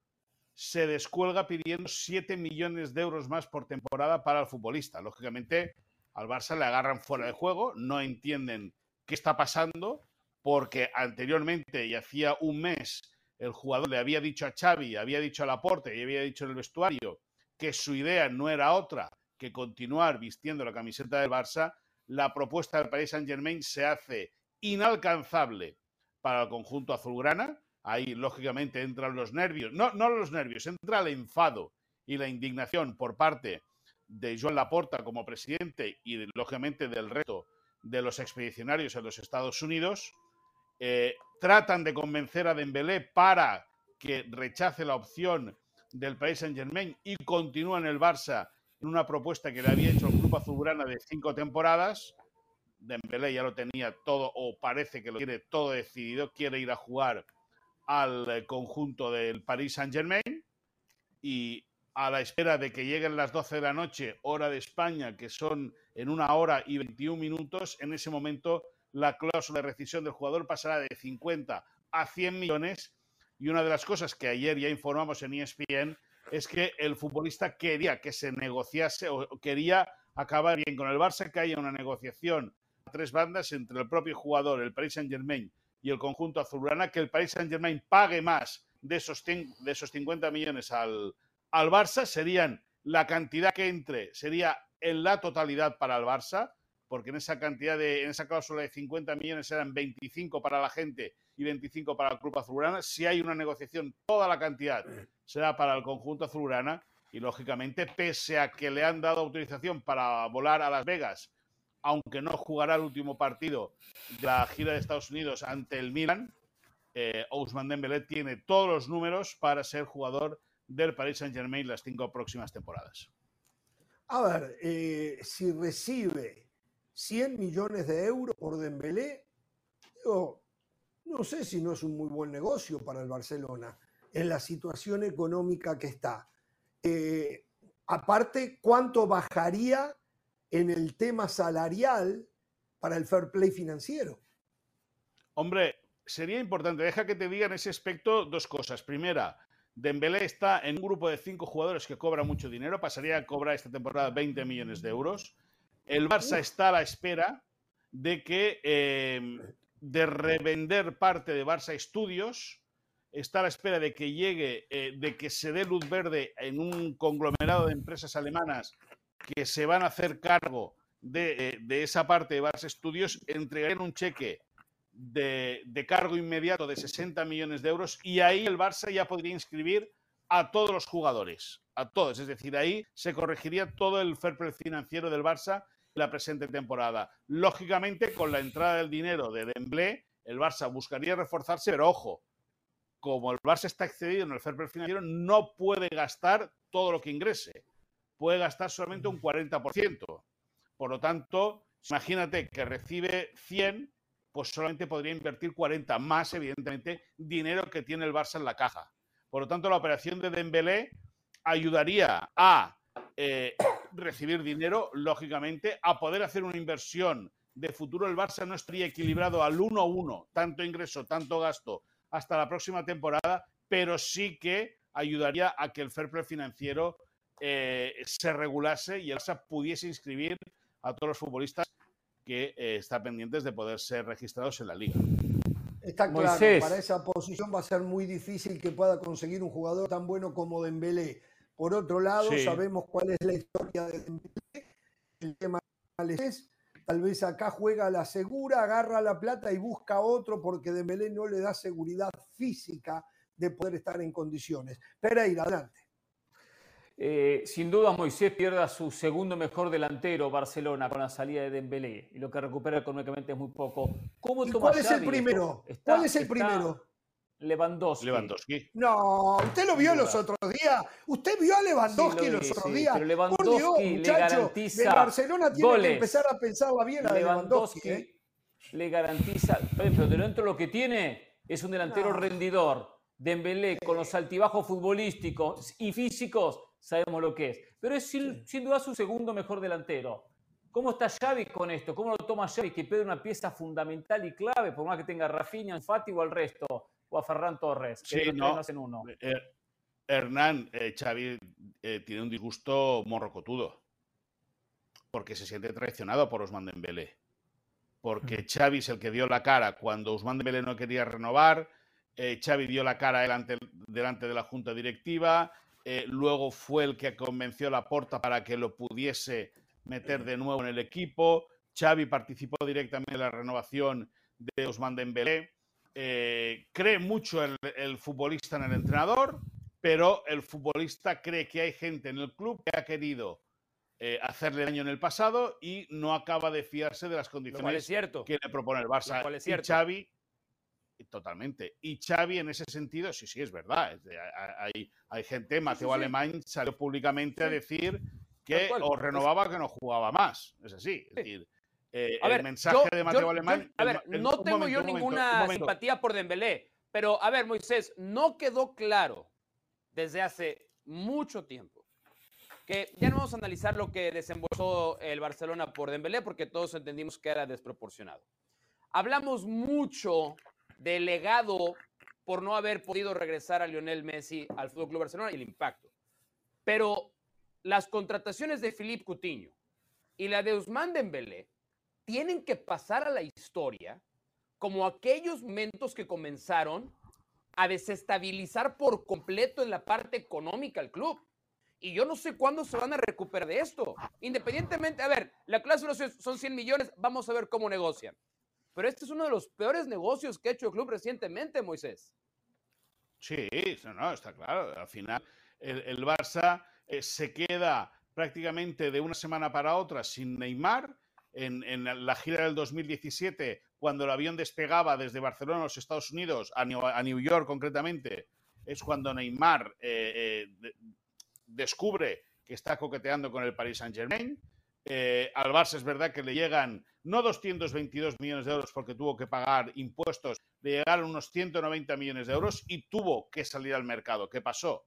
E: se descuelga pidiendo 7 millones de euros más por temporada para el futbolista. Lógicamente, al Barça le agarran fuera de juego, no entienden qué está pasando, porque anteriormente y hacía un mes el jugador le había dicho a Xavi, había dicho a Laporte y había dicho en el vestuario que su idea no era otra que continuar vistiendo la camiseta del Barça, la propuesta del Paris Saint-Germain se hace inalcanzable para el conjunto azulgrana. Ahí, lógicamente, entran los nervios, no, no los nervios, entra el enfado y la indignación por parte de Joan Laporta como presidente y, lógicamente, del resto de los expedicionarios en los Estados Unidos, eh, tratan de convencer a Dembélé para que rechace la opción del País Saint Germain y continúa en el Barça en una propuesta que le había hecho el club azulgrana de cinco temporadas. Dembélé ya lo tenía todo o parece que lo tiene todo decidido, quiere ir a jugar al conjunto del Paris Saint Germain y a la espera de que lleguen las 12 de la noche, hora de España, que son en una hora y 21 minutos, en ese momento la cláusula de rescisión del jugador pasará de 50 a 100 millones. Y una de las cosas que ayer ya informamos en ESPN es que el futbolista quería que se negociase o quería acabar bien con el Barça, que haya una negociación a tres bandas entre el propio jugador, el Paris Saint Germain y el conjunto azulgrana, que el Paris Saint Germain pague más de esos, de esos 50 millones al, al Barça serían la cantidad que entre, sería en la totalidad para el Barça, porque en esa cantidad de, en esa cláusula de 50 millones eran 25 para la gente y 25 para el club azulgrana. Si hay una negociación, toda la cantidad será para el conjunto azulgrana y lógicamente, pese a que le han dado autorización para volar a Las Vegas, aunque no jugará el último partido de la gira de Estados Unidos ante el Milan, eh, Ousmane Dembélé tiene todos los números para ser jugador del Paris Saint Germain las cinco próximas temporadas.
A: A ver, eh, si recibe 100 millones de euros por Dembélé, yo no sé si no es un muy buen negocio para el Barcelona en la situación económica que está. Eh, aparte, ¿cuánto bajaría en el tema salarial para el fair play financiero?
E: Hombre, sería importante, deja que te diga en ese aspecto dos cosas. Primera, Dembélé está en un grupo de cinco jugadores que cobra mucho dinero, pasaría a cobrar esta temporada 20 millones de euros. El Barça está a la espera de que em, de revender parte de Barça Estudios, está a la espera de que llegue, eh, de que se dé luz verde en un conglomerado de empresas alemanas que se van a hacer cargo de, eh, esa parte de Barça Studios, entregarían un cheque de, de, cargo inmediato de 60 millones de euros y ahí el Barça ya podría inscribir a todos los jugadores, a todos. Es decir, ahí se corregiría todo el fair play financiero del Barça la presente temporada. Lógicamente, con la entrada del dinero de Dembélé, el Barça buscaría reforzarse, pero ojo, como el Barça está excedido en el fair financiero, no puede gastar todo lo que ingrese. Puede gastar solamente un 40%. Por lo tanto, imagínate que recibe 100, pues solamente podría invertir 40, más evidentemente dinero que tiene el Barça en la caja. Por lo tanto, la operación de Dembélé ayudaría a eh, recibir dinero, lógicamente, a poder hacer una inversión de futuro. El Barça no estaría equilibrado al 1-1, tanto ingreso, tanto gasto, hasta la próxima temporada, pero sí que ayudaría a que el fair play financiero eh, se regulase y el Barça pudiese inscribir a todos los futbolistas que eh, están pendientes de poder ser registrados en la liga.
A: Está claro, para esa posición va a ser muy difícil que pueda conseguir un jugador tan bueno como Dembélé. Por otro lado, sabemos cuál es la historia de Dembélé. El tema es, tal vez acá juega la segura, agarra la plata y busca otro porque Dembélé no le da seguridad física de poder estar en condiciones. Pereira, adelante.
B: Eh, sin duda Moisés pierde a su segundo mejor delantero Barcelona con la salida de Dembélé y lo que recupera económicamente es muy poco.
A: ¿Cómo ¿Cuál es el primero? ¿Cuál es el primero?
B: Lewandowski.
E: Lewandowski.
A: No, usted lo vio los otros días. Usted vio a Lewandowski los otros días. Pero Lewandowski le garantiza. Barcelona tiene que empezar a pensarla bien a Lewandowski. ¿eh?
B: Le garantiza, pero dentro de lo que tiene es un delantero rendidor. Dembélé con los altibajos futbolísticos y físicos sabemos lo que es. Pero es sin, duda su segundo mejor delantero. ¿Cómo está Xavi con esto? ¿Cómo lo toma Xavi que pierde una pieza fundamental y clave, por más que tenga Rafinha, Fati o al resto, o a Ferran Torres,
E: que sí, no. en uno? Eh, Hernán, eh, Xavi eh, tiene un disgusto morrocotudo, porque se siente traicionado por Osman Dembélé. Porque Xavi es el que dio la cara cuando Usman Dembélé no quería renovar, Xavi dio la cara delante, delante de la junta directiva, eh, luego fue el que convenció a Laporta para que lo pudiese meter de nuevo en el equipo. Xavi participó directamente en la renovación de Osman Dembélé. Eh, cree mucho el, el futbolista en el entrenador, pero el futbolista cree que hay gente en el club que ha querido eh, hacerle daño en el pasado y no acaba de fiarse de las condiciones que le propone el Barça. Y Xavi Totalmente. Y Xavi en ese sentido, sí, sí, es verdad. Hay, hay gente, Mateo Alemán salió públicamente a decir que o renovaba que no jugaba más. Es así. Es decir, eh, el mensaje de Mateo Alemán.
D: a ver, no tengo yo ninguna simpatía por Dembélé, pero a ver, Moisés, no quedó claro desde hace mucho tiempo que ya no vamos a analizar lo que desembolsó el Barcelona por Dembélé porque todos entendimos que era desproporcionado. Hablamos mucho delegado por no haber podido regresar a Lionel Messi al Fútbol Club Barcelona y el impacto. Pero las contrataciones de Philippe Coutinho y la de Ousmane Dembélé tienen que pasar a la historia como aquellos momentos que comenzaron a desestabilizar por completo en la parte económica al club. Y yo no sé cuándo se van a recuperar de esto. Independientemente, a ver, la cláusula son 100 millones, vamos a ver cómo negocian. Pero este es uno de los peores negocios que ha hecho el club recientemente, Moisés.
E: Sí, está claro. Al final, el, Barça eh, se queda prácticamente de una semana para otra sin Neymar. En, la gira del 2017, cuando el avión despegaba desde Barcelona a los Estados Unidos, a New, York concretamente, es cuando Neymar eh, eh, descubre que está coqueteando con el Paris Saint Germain. al Barça es verdad que le llegan no 222 millones de euros porque tuvo que pagar impuestos, le llegaron unos 190 millones de euros y tuvo que salir al mercado. ¿Qué pasó?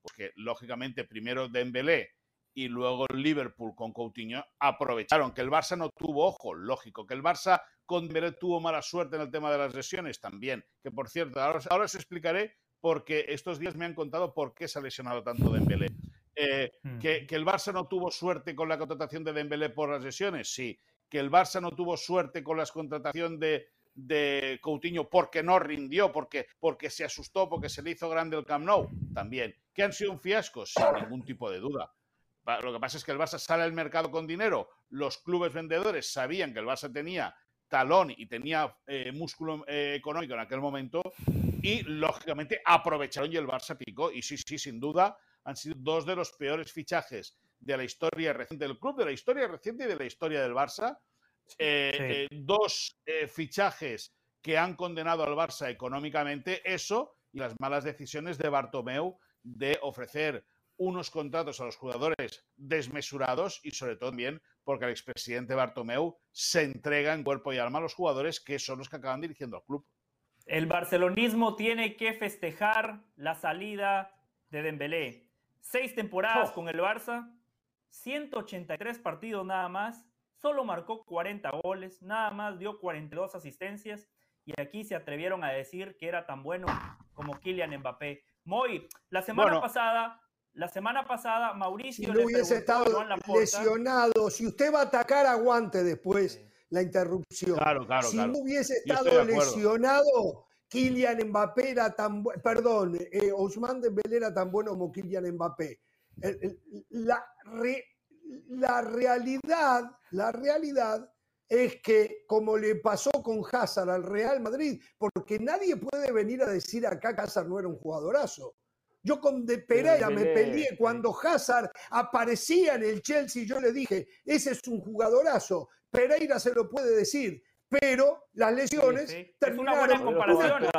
E: Pues que lógicamente primero Dembélé y luego Liverpool con Coutinho aprovecharon que el Barça no tuvo ojo, lógico, que el Barça con tuvo mala suerte en el tema de las lesiones también, que por cierto, ahora, os explicaré porque estos días me han contado por qué se ha lesionado tanto Dembélé. Eh, hmm. que, que, el Barça no tuvo suerte con la contratación de Dembélé por las lesiones, sí que el Barça no tuvo suerte con la contratación de, de Coutinho porque no rindió, porque, porque se asustó, porque se le hizo grande el Camp Nou, también. ¿Que han sido un fiasco? Sin ningún tipo de duda. Lo que pasa es que el Barça sale al mercado con dinero, los clubes vendedores sabían que el Barça tenía talón y tenía eh, músculo eh, económico en aquel momento y lógicamente aprovecharon y el Barça picó. Y sí, sí, sin duda han sido dos de los peores fichajes de la historia reciente del club, de la historia reciente y de la historia del Barça. Eh, dos fichajes que han condenado al Barça económicamente, eso y las malas decisiones de Bartomeu de ofrecer unos contratos a los jugadores desmesurados y sobre todo también porque el expresidente Bartomeu se entrega en cuerpo y alma a los jugadores que son los que acaban dirigiendo al club.
C: El barcelonismo tiene que festejar la salida de Dembélé. Seis temporadas oh. con el Barça, 183 partidos nada más, solo marcó 40 goles, nada más dio 42 asistencias y aquí se atrevieron a decir que era tan bueno como Kylian Mbappé. Moy, la semana pasada la semana pasada, Mauricio.
A: Si no hubiese estado lesionado, si usted va a atacar, aguante después la interrupción.
E: Claro, claro,
A: si no hubiese estado lesionado, Kylian Mbappé era tan bueno. Perdón, eh, Ousmane Dembélé era tan bueno como Kylian Mbappé. La, la realidad, la realidad es que, como le pasó con Hazard al Real Madrid, porque nadie puede venir a decir acá que Hazard no era un jugadorazo. Yo con De Pereira me peleé cuando Hazard aparecía en el Chelsea. Yo le dije, ese es un jugadorazo. Pereira se lo puede decir, pero las lesiones terminaron.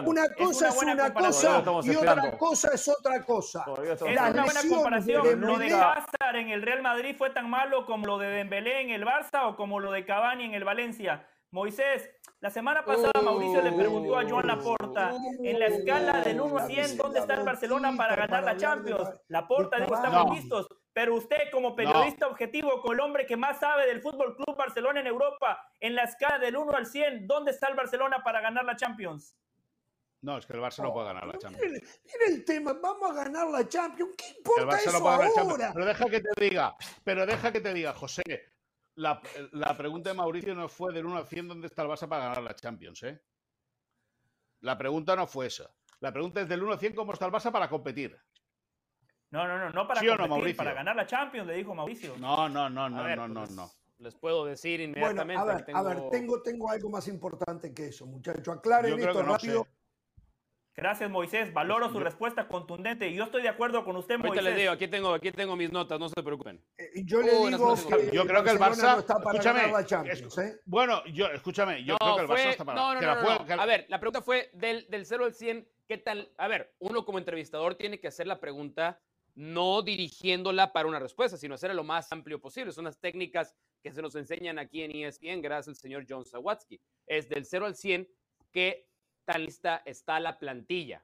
A: Una, cosa es una, cosa y otra cosa es otra cosa.
C: Es una buena comparación. lo de Hazard en el Real Madrid fue tan malo como lo de Dembélé en el Barça o como lo de Cavani en el Valencia. Moisés, la semana pasada Mauricio le preguntó a Joan Laporta, en la escala del 1 a 100, ¿dónde está el Barcelona para ganar la Champions? Laporta dijo, estamos listos. Pero usted, como periodista objetivo, con el hombre que más sabe del Fútbol Club Barcelona en Europa, en la escala del 1 al 100, ¿dónde está el Barcelona para ganar la Champions?
E: No, es que el Barça no puede ganar la Champions.
A: Mira, el tema, vamos a ganar la Champions. ¿Qué importa eso ahora?
E: Pero deja que te diga, pero deja que te diga, José, la, pregunta de Mauricio no fue del 1 al 100 dónde está el Barça para ganar la Champions, ¿eh? La pregunta no fue esa. La pregunta es del 1 al 100 cómo está el Barça para competir.
C: No, no, no, no para competir, para ganar la Champions, le dijo Mauricio.
E: No, no, no, no, no, no, no.
D: Les puedo decir inmediatamente.
A: Bueno, a ver, tengo... a ver, tengo, tengo algo más importante que eso, muchachos. Aclaren esto rápido.
C: Gracias, Moisés. Valoro su respuesta contundente. Y yo estoy de acuerdo con usted, Moisés.
D: les digo, aquí tengo, aquí tengo mis notas, no se preocupen.
A: Eh, yo le digo que
E: yo creo que el Barça no está para escúchame, la Champions, ¿eh? Bueno, yo, escúchame, yo creo que el Barça está para
D: no, no, no, A ver, la pregunta fue del, del 0 al 100, ¿qué tal? A ver, uno como entrevistador tiene que hacer la pregunta no dirigiéndola para una respuesta, sino hacerla lo más amplio posible. Son las técnicas que se nos enseñan aquí en ESPN, gracias al señor John Sawatsky. Es del 0 al 100 que tan lista está la plantilla.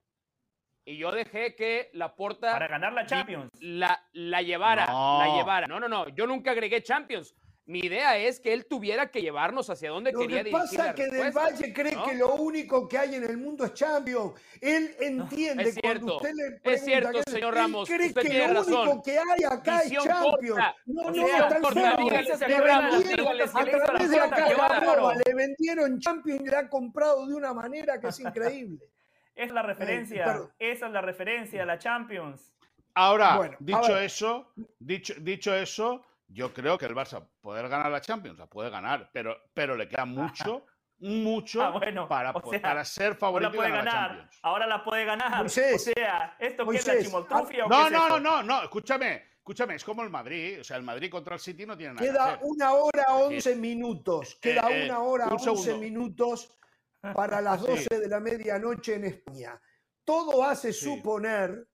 D: Y yo dejé que la porta.
C: Para ganar la Champions.
D: La, la llevara. No. La llevara. No, no, no. Yo nunca agregué Champions. Mi idea es que él tuviera que llevarnos hacia donde quería dirigir. Lo que pasa
A: es que Del Valle cree que lo único que hay en el mundo es Champions. Él entiende
D: es cuando usted le pregunta. Es cierto, señor Ramos.
A: Él cree que lo único que hay acá es Champions. No, no,
C: está
A: A través de acá le vendieron Champions y le ha comprado de una manera que es increíble.
C: Es la referencia, esa es la referencia, la Champions.
E: Ahora, dicho eso, dicho, dicho eso, yo creo que el Barça poder ganar la Champions, la puede ganar, pero, pero le queda mucho, mucho ah, para, para ser favorito
C: puede
E: ganar,
C: la
E: Champions.
C: Ahora la puede ganar. o sea, ¿esto qué es la chimoltrufia
E: no, o no, no, no, no, escúchame. Escúchame, es como el Madrid. O sea, el Madrid contra el City no tiene nada
A: Queda
E: que hacer.
A: una hora once minutos. Queda eh, una hora once minutos para las 12 de la medianoche en España. Todo hace suponer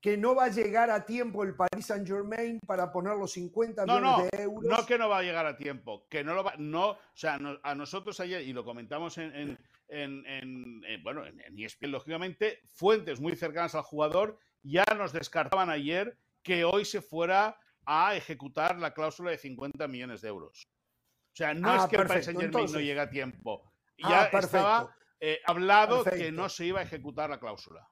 A: que no va a llegar a tiempo el Paris Saint Germain para poner los 50 millones de euros.
E: No que no va a llegar a tiempo, que no lo va, no, o sea, a nosotros ayer, y lo comentamos en, en, bueno, en, ESPN, lógicamente, fuentes muy cercanas al jugador ya nos descartaban ayer que hoy se fuera a ejecutar la cláusula de 50 millones de euros. O sea, no es ah, que el Paris Saint Germain no llegue a tiempo. Ya ah, estaba eh, hablado que no se iba a ejecutar la cláusula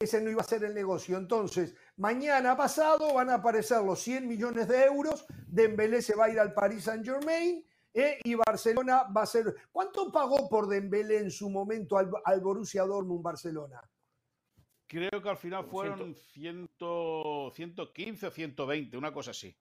A: ese no iba a ser el negocio. Entonces, mañana pasado van a aparecer los 100 millones de euros, Dembélé se va a ir al Paris Saint Germain ¿eh? y Barcelona va a ser... ¿Cuánto pagó por Dembélé en su momento al, al Borussia Dortmund Barcelona?
E: Creo que al final fueron 100, 115 o 120, una cosa así.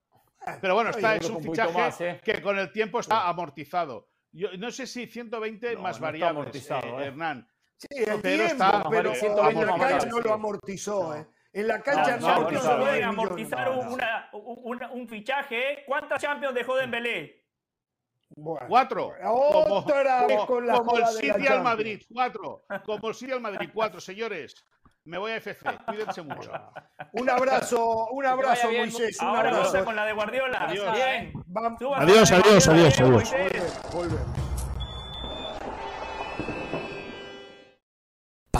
E: Pero bueno, está, es un fichaje ¿eh? que con el tiempo está amortizado. Yo no sé si 120 más variables, eh, ¿eh? Hernán.
A: Sí, el pero está, pero en la cancha no lo amortizó. ¿eh? En la cancha no,
C: no, no, pueden amortizar una, un fichaje. ¿Cuántas Champions dejó Dembélé?
E: Bueno, cuatro.
A: Otra vez con la
E: como el City al Madrid, cuatro. Como el City al Madrid, cuatro, señores. Me voy a FC. Cuídense mucho.
A: Un abrazo, un abrazo, Moisés. Un
C: Ahora
A: abrazo.
C: con la de Guardiola.
E: Adiós.
C: Bien.
E: Adiós, adiós, adiós, adiós.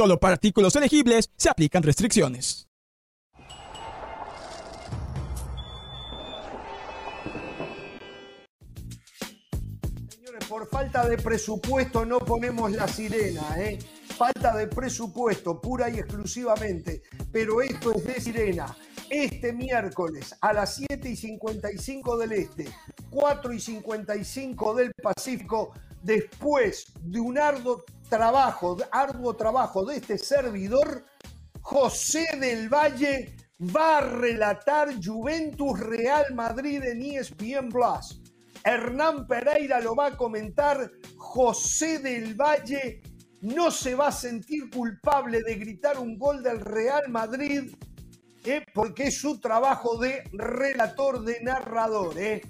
G: Solo para artículos elegibles se aplican restricciones.
A: Señores, por falta de presupuesto no ponemos la sirena, ¿eh? Falta de presupuesto, pura y exclusivamente. Pero esto es de sirena este miércoles a las 7 y 55 del Este, 4 y 55 del Pacífico, después de un arduo trabajo, arduo trabajo de este servidor, José del Valle va a relatar Juventus Real Madrid en ESPN Plus. Hernán Pereira lo va a comentar. José del Valle no se va a sentir culpable de gritar un gol del Real Madrid ¿eh? porque es su trabajo de relator, de narrador. ¿eh?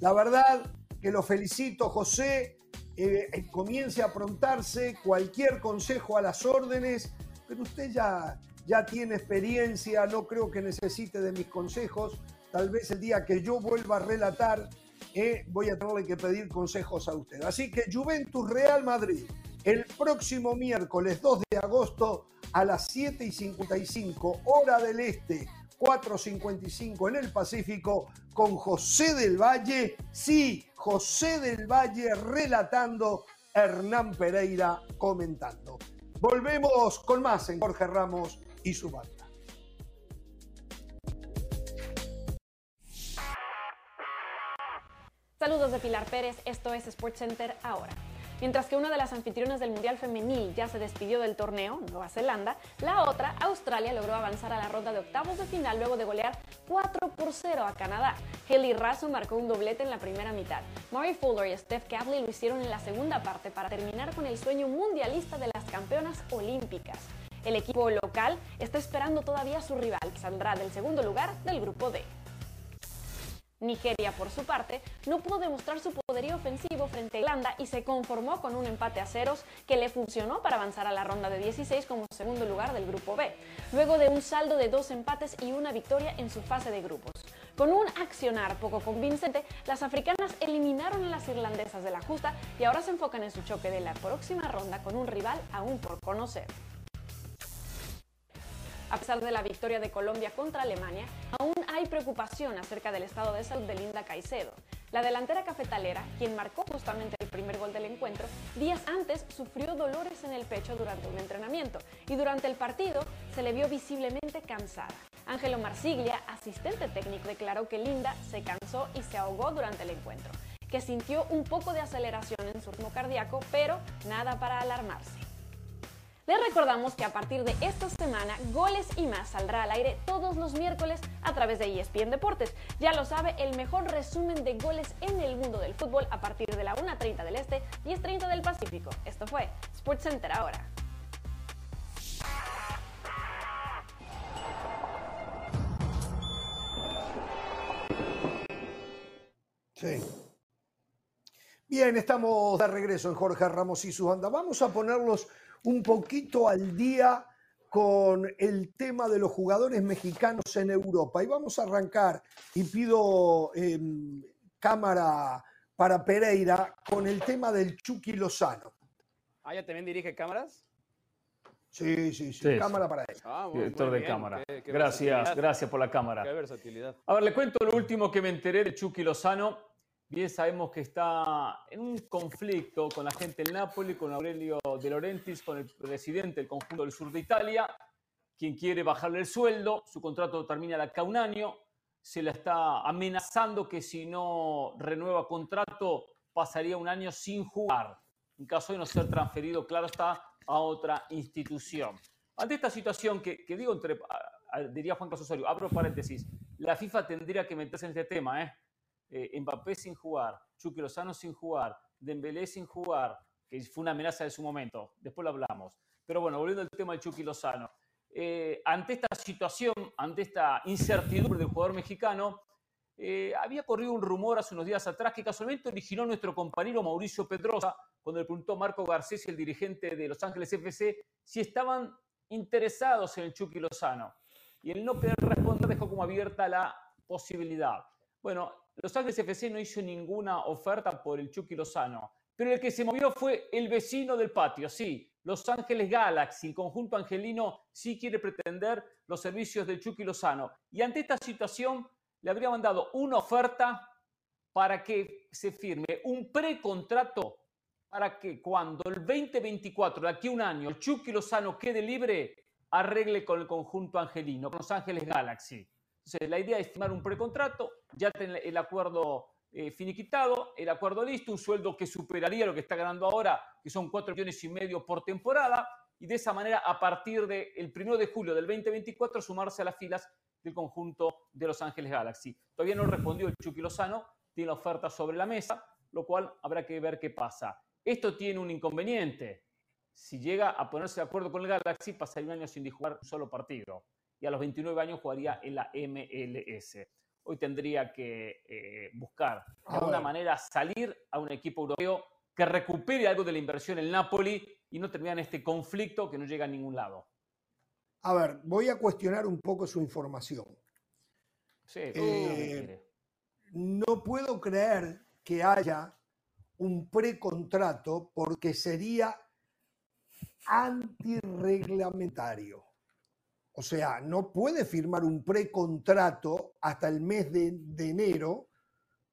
A: La verdad que lo felicito, José. Eh, comience a aprontarse, cualquier consejo a las órdenes, pero usted ya, ya tiene experiencia, no creo que necesite de mis consejos. Tal vez el día que yo vuelva a relatar, voy a tenerle que pedir consejos a usted. Así que Juventus Real Madrid, el próximo miércoles 2 de agosto a las 7 y 55 hora del este, 4.55 en el Pacífico, con José del Valle, sí, José del Valle relatando, Hernán Pereira comentando. Volvemos con más en Jorge Ramos y su banda.
F: Saludos de Pilar Pérez, esto es SportsCenter ahora. Mientras que una de las anfitrionas del Mundial Femenil ya se despidió del torneo, Nueva Zelanda, la otra, Australia, logró avanzar a la ronda de octavos de final luego de golear 4 por 0 a Canadá. Kelly Raso marcó un doblete en la primera mitad. Murray Fuller y Steph Catley lo hicieron en la segunda parte para terminar con el sueño mundialista de las campeonas olímpicas. El equipo local está esperando todavía a su rival, que saldrá del segundo lugar del grupo D. Nigeria, por su parte, no pudo demostrar su poderío ofensivo frente a Irlanda y se conformó con un empate a ceros que le funcionó para avanzar a la ronda de 16 como segundo lugar del Grupo B, luego de un saldo de dos empates y una victoria en su fase de grupos. Con un accionar poco convincente, las africanas eliminaron a las irlandesas de la justa y ahora se enfocan en su choque de la próxima ronda con un rival aún por conocer. A pesar de la victoria de Colombia contra Alemania, aún hay preocupación acerca del estado de salud de Linda Caicedo. La delantera cafetalera, quien marcó justamente el primer gol del encuentro, días antes sufrió dolores en el pecho durante un entrenamiento y durante el partido se le vio visiblemente cansada. Ángelo Marsiglia, asistente técnico, declaró que Linda se cansó y se ahogó durante el encuentro, que sintió un poco de aceleración en su ritmo cardíaco, pero nada para alarmarse. Les recordamos que a partir de esta semana, Goles y más saldrá al aire todos los miércoles a través de ESPN Deportes. Ya lo sabe, el mejor resumen de goles en el mundo del fútbol a partir de la 1.30 del Este, 10.30 del Pacífico. Esto fue SportsCenter ahora.
A: Sí. Bien, estamos de regreso en Jorge Ramos y su banda. Vamos a ponerlos un poquito al día con el tema de los jugadores mexicanos en Europa. Y vamos a arrancar, y pido em, cámara para Pereira, con el tema del Chucky Lozano.
D: Ah, ¿ya también dirige cámaras?
A: Sí, sí, sí, cámara para él.
B: Ah, Director de cámara. gracias, gracias por la cámara. Qué versatilidad. A ver, le cuento lo último que me enteré de Chucky Lozano. Bien sabemos que está en un conflicto con la gente del Napoli, con Aurelio De Laurentiis, con el presidente del conjunto del sur de Italia, quien quiere bajarle el sueldo. Su contrato termina de acá un año. Se le está amenazando que si no renueva contrato pasaría un año sin jugar. En caso de no ser transferido, claro está, a otra institución. Ante esta situación que, digo, entre, diría Juan Carlos Osorio, abro paréntesis, la FIFA tendría que meterse en este tema, ¿eh? Eh, Mbappé sin jugar, Chucky Lozano sin jugar, Dembélé sin jugar, que fue una amenaza de su momento, después lo hablamos. Pero bueno, volviendo al tema de Chucky Lozano. Eh, ante esta situación, ante esta incertidumbre del jugador mexicano, eh, había corrido un rumor hace unos días atrás que casualmente originó nuestro compañero Mauricio Pedrosa, cuando le preguntó a Marco Garcés, el dirigente de Los Ángeles FC, si estaban interesados en el Chucky Lozano. Y el no querer responder dejó como abierta la posibilidad. Bueno, los Ángeles FC no hizo ninguna oferta por el Chucky Lozano, pero el que se movió fue el vecino del patio, sí, Los Ángeles Galaxy, el conjunto angelino sí quiere pretender los servicios del Chucky Lozano. Y ante esta situación le habría mandado una oferta para que se firme un precontrato para que cuando el 2024, de aquí a un año, el Chucky Lozano quede libre, arregle con el conjunto angelino, con Los Ángeles Galaxy la idea es firmar un precontrato, ya tener el acuerdo eh, finiquitado, el acuerdo listo, un sueldo que superaría lo que está ganando ahora, que son 4 millones y medio por temporada, y de esa manera, a partir del 1 de julio del 2024, sumarse a las filas del conjunto de Los Ángeles Galaxy. Todavía no respondió el Chucky Lozano, tiene la oferta sobre la mesa, lo cual habrá que ver qué pasa. Esto tiene un inconveniente. Si llega a ponerse de acuerdo con el Galaxy, pasaría un año sin jugar un solo partido y a los 29 años jugaría en la MLS. Hoy tendría que eh, buscar de alguna manera salir a un equipo europeo que recupere algo de la inversión en Napoli y no termine en este conflicto que no llega a ningún lado.
A: A ver, voy a cuestionar un poco su información.
B: Sí, eh,
A: no puedo creer que haya un precontrato porque sería antirreglamentario. O sea, no puede firmar un precontrato hasta el mes de, enero,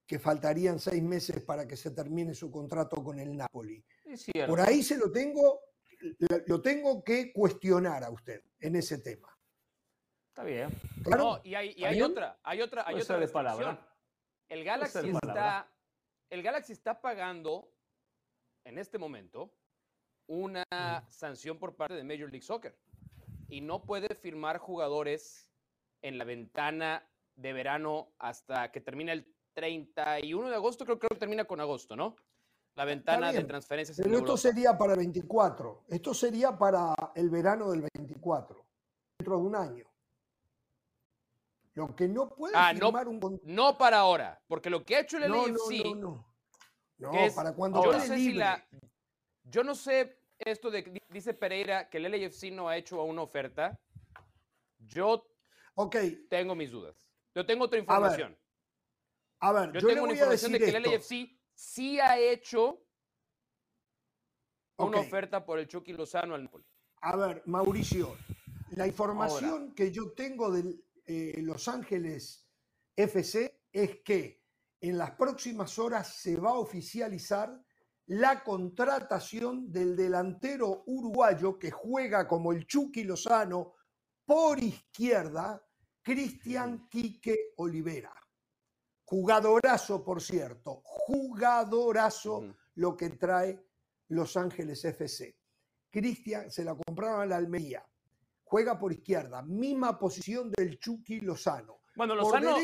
A: que faltarían seis meses para que se termine su contrato con el Napoli. Por ahí se lo tengo, lo tengo que cuestionar a usted en ese tema.
B: Está bien.
D: No, y hay, otra, hay otra, hay otra de palabra. El Galaxy está, el Galaxy está pagando en este momento una sanción por parte de Major League Soccer y no puede firmar jugadores en la ventana de verano hasta que termine el 31 de agosto, creo, que termina con agosto, ¿no? La ventana de transferencias.
A: Pero esto sería para el 24, esto sería para el verano del 24, dentro de un año. Lo que no puede
D: ah, firmar no, un No para ahora, porque lo que ha hecho el
A: no,
D: LAFC...
A: No, no, no. No, para cuando
D: yo no sé si la, Yo no sé esto de dice Pereira que el LAFC no ha hecho una oferta, yo okay. tengo mis dudas. Yo tengo otra información.
A: A ver,
D: yo, tengo una información de que el LAFC sí ha hecho una oferta por el Chucky Lozano al Napoli.
A: A ver, Mauricio, la información que yo tengo de eh, Los Ángeles FC es que en las próximas horas se va a oficializar la contratación del delantero uruguayo que juega como el Chucky Lozano por izquierda, Cristian Quique Olivera. Jugadorazo, por cierto, jugadorazo lo que trae Los Ángeles FC. Cristian se la compraron a la Almería. Juega por izquierda, misma posición del Chucky Lozano.
D: Bueno, Lozano,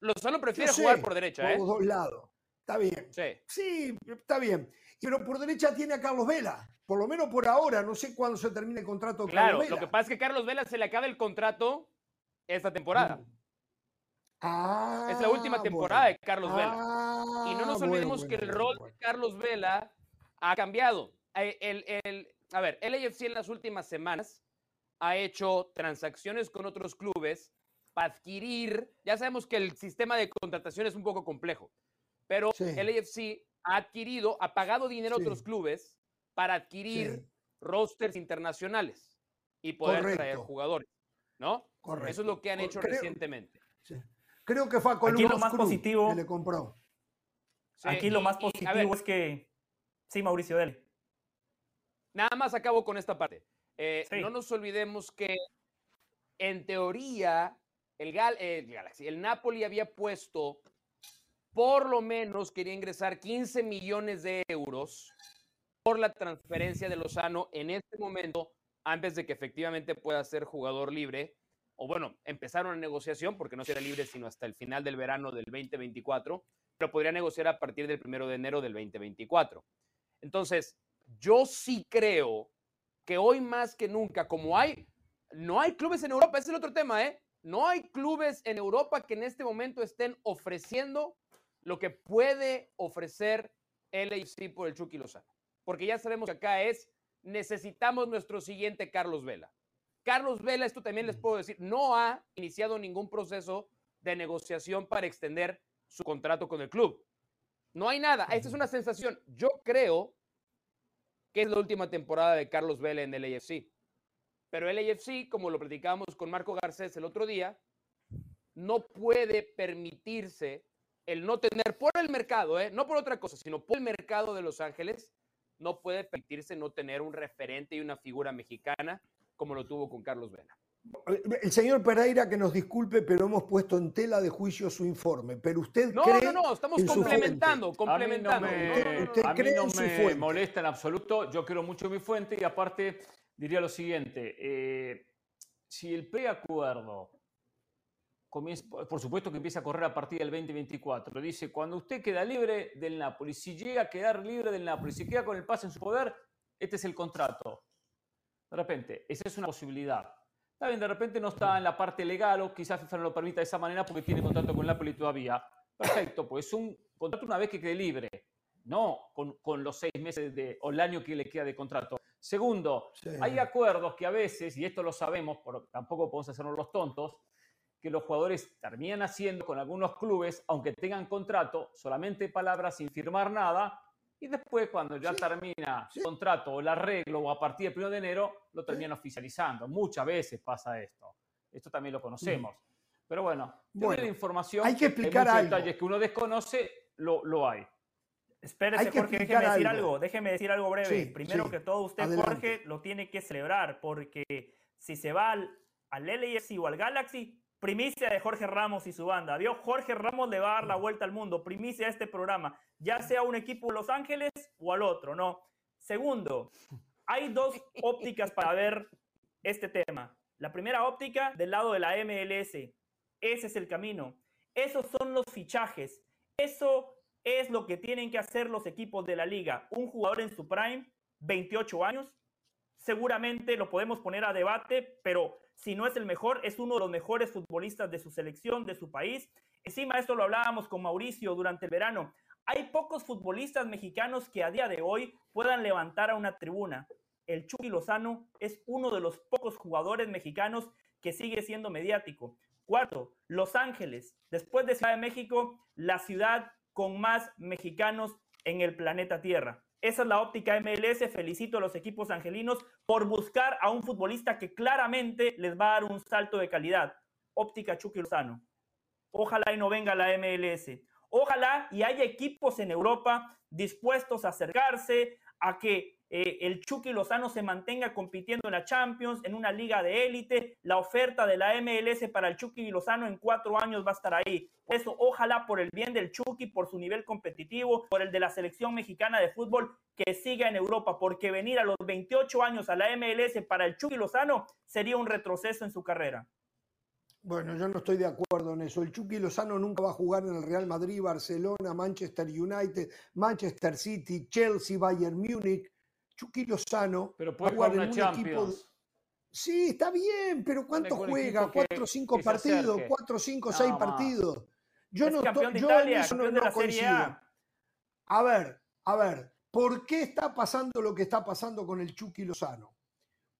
D: Lozano, prefiere jugar por derecha,
A: por ¿eh? dos lados. Está bien. Sí. Sí, está bien. Pero por derecha tiene a Carlos Vela. Por lo menos por ahora. No sé cuándo se termine el contrato
D: claro, Carlos Vela. Lo que pasa es que Carlos Vela se le acaba el contrato esta temporada. Mm. es la última ah, temporada de Carlos Vela. y no nos ah, olvidemos que el rol de Carlos Vela ha cambiado. Eh, el, el, a ver, el AFC en las últimas semanas ha hecho transacciones con otros clubes para adquirir, ya sabemos que el sistema de contratación es un poco complejo, pero el AFC ha adquirido, ha pagado dinero a otros clubes para adquirir rosters internacionales y poder traer jugadores, ¿no? Correcto. Eso es lo que han hecho recientemente.
A: Creo que fue a
C: Aquí lo más positivo
A: que le compró.
C: Aquí lo más positivo es que sí, Mauricio, dele.
D: Nada más acabo con esta parte. Eh, no nos olvidemos que en teoría el, Gal, el Galaxy, el Napoli había puesto por lo menos quería ingresar 15 millones de euros por la transferencia de Lozano en este momento antes de que efectivamente pueda ser jugador libre. O bueno, empezaron la negociación porque no será libre sino hasta el final del verano del 2024, pero podría negociar a partir del primero de enero del 2024. Entonces, yo sí creo que hoy más que nunca, como hay, no hay clubes en Europa, ese es el otro tema, ¿eh? No hay clubes en Europa que en este momento estén ofreciendo lo que puede ofrecer el AFC por el Chucky Lozano. Porque ya sabemos que acá es, necesitamos nuestro siguiente Carlos Vela. Carlos Vela, esto también les puedo decir, no ha iniciado ningún proceso de negociación para extender su contrato con el club. No hay nada. Esta es una sensación. Yo creo que es la última temporada de Carlos Vela en el AFC. Pero el AFC, como lo platicábamos con Marco Garcés el otro día, no puede permitirse el no tener por el mercado, ¿eh? no por otra cosa, sino por el mercado de Los Ángeles, no puede permitirse no tener un referente y una figura mexicana como lo tuvo con Carlos Vela.
A: El señor Pereira, que nos disculpe, pero hemos puesto en tela de juicio su informe. Pero usted
D: no,
A: cree
D: no, no, estamos complementando, complementando.
B: A mí no me, molesta en absoluto. Yo quiero mucho mi fuente y aparte diría lo siguiente: eh, si el preacuerdo por supuesto que empieza a correr a partir del 2024. Dice, cuando usted queda libre del Napoli, si llega a quedar libre del Napoli, si queda con el pase en su poder, este es el contrato. De repente, esa es una posibilidad. Está bien, de repente no está en la parte legal o quizás FIFA no lo permita de esa manera porque tiene contrato con el Napoli todavía. Perfecto, pues es un contrato una vez que quede libre, no con, los seis meses de, o el año que le queda de contrato. Segundo, hay acuerdos que a veces, y esto lo sabemos, pero tampoco podemos hacernos los tontos, que los jugadores terminan haciendo con algunos clubes, aunque tengan contrato, solamente palabras sin firmar nada, y después cuando ya termina el contrato o el arreglo o a partir del 1 de enero, lo terminan oficializando. Muchas veces pasa esto. Esto también lo conocemos. Pero bueno, bueno la información,
A: hay que explicar hay
B: detalles que uno desconoce, lo, lo hay.
C: Espérese, Jorge, déjeme decir algo. Déjeme decir algo breve. Primero que todo, usted, Jorge, lo tiene que celebrar, porque si se va al, al LAFC o al Galaxy, Primicia de Jorge Ramos y su banda. Vio, Jorge Ramos le va a dar la vuelta al mundo. Primicia de este programa. Ya sea un equipo de Los Ángeles o al otro, ¿no? Segundo, hay dos ópticas para ver este tema. La primera óptica del lado de la MLS. Ese es el camino. Esos son los fichajes. Eso es lo que tienen que hacer los equipos de la liga. Un jugador en su prime, 28 años, seguramente lo podemos poner a debate, pero si no es el mejor, es uno de los mejores futbolistas de su selección, de su país. Encima, esto lo hablábamos con Mauricio durante el verano. Hay pocos futbolistas mexicanos que a día de hoy puedan levantar a una tribuna. El Chucky Lozano es uno de los pocos jugadores mexicanos que sigue siendo mediático. Cuarto, Los Ángeles, después de Ciudad de México, la ciudad con más mexicanos en el planeta Tierra. Esa es la óptica MLS. Felicito a los equipos angelinos por buscar a un futbolista que claramente les va a dar un salto de calidad. Óptica Chucky Lozano. Ojalá y no venga la MLS. Ojalá y haya equipos en Europa dispuestos a acercarse a que eh, el Chucky Lozano se mantenga compitiendo en la Champions, en una liga de élite. La oferta de la MLS para el Chucky Lozano en cuatro años va a estar ahí. eso, ojalá por el bien del Chucky, por su nivel competitivo, por el de la selección mexicana de fútbol, que siga en Europa, porque venir a los 28 años a la MLS para el Chucky Lozano sería un retroceso en su carrera.
A: Bueno, yo no estoy de acuerdo en eso. El Chucky Lozano nunca va a jugar en el Real Madrid, Barcelona, Manchester United, Manchester City, Chelsea, Bayern Múnich. Chucky Lozano
B: Pero puede jugar en un Champions.
A: Sí, está bien, pero ¿cuánto juega? ¿Cuatro o cinco partidos? ¿Cuatro, cinco, seis partidos? Yo no
C: de Italia, campeón de la Serie A.
A: A ver, a ver, ¿por qué está pasando lo que está pasando con el Chucky Lozano?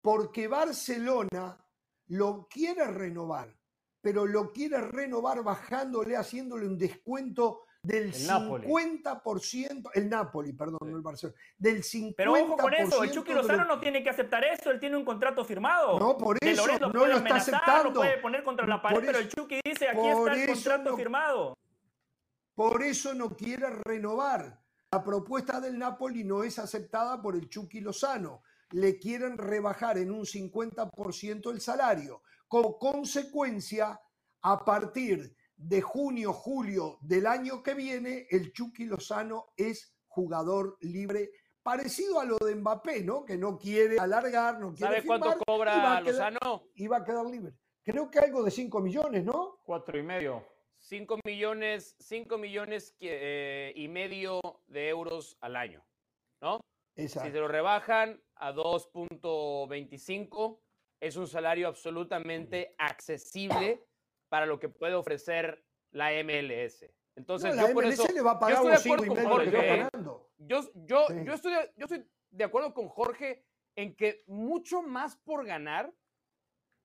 A: Porque Barcelona lo quiere renovar, pero lo quiere renovar bajándole, haciéndole un descuento del 50%, el Napoli, perdón, no el Barcelona, del 50%.
C: Pero ojo con eso, el Chucky Lozano no tiene que aceptar eso, él tiene un contrato firmado.
A: No, por eso no lo está aceptando.
C: Lo puede poner contra la pared, pero el Chucky dice, aquí está el contrato firmado.
A: Por eso no quiere renovar. La propuesta del Napoli no es aceptada por el Chucky Lozano. Le quieren rebajar en un 50% el salario. Como consecuencia, a partir de junio, julio del año que viene, el Chucky Lozano es jugador libre, parecido a lo de Mbappé, ¿no? Que no quiere alargar, no quiere
D: ¿Sabe cuánto cobra Lozano?
A: Y va a quedar libre. Creo que algo de 5 millones, ¿no?
B: Cuatro y medio.
D: 5 millones, 5 millones eh, y medio de euros al año, ¿no? Exacto. Si se lo rebajan a 2.25, es un salario absolutamente accesible para lo que puede ofrecer la MLS. Entonces,
A: yo por eso,
D: le va a pagar yo estoy de acuerdo con Jorge. Yo, yo, yo, estoy, yo estoy de acuerdo con Jorge en que mucho más por ganar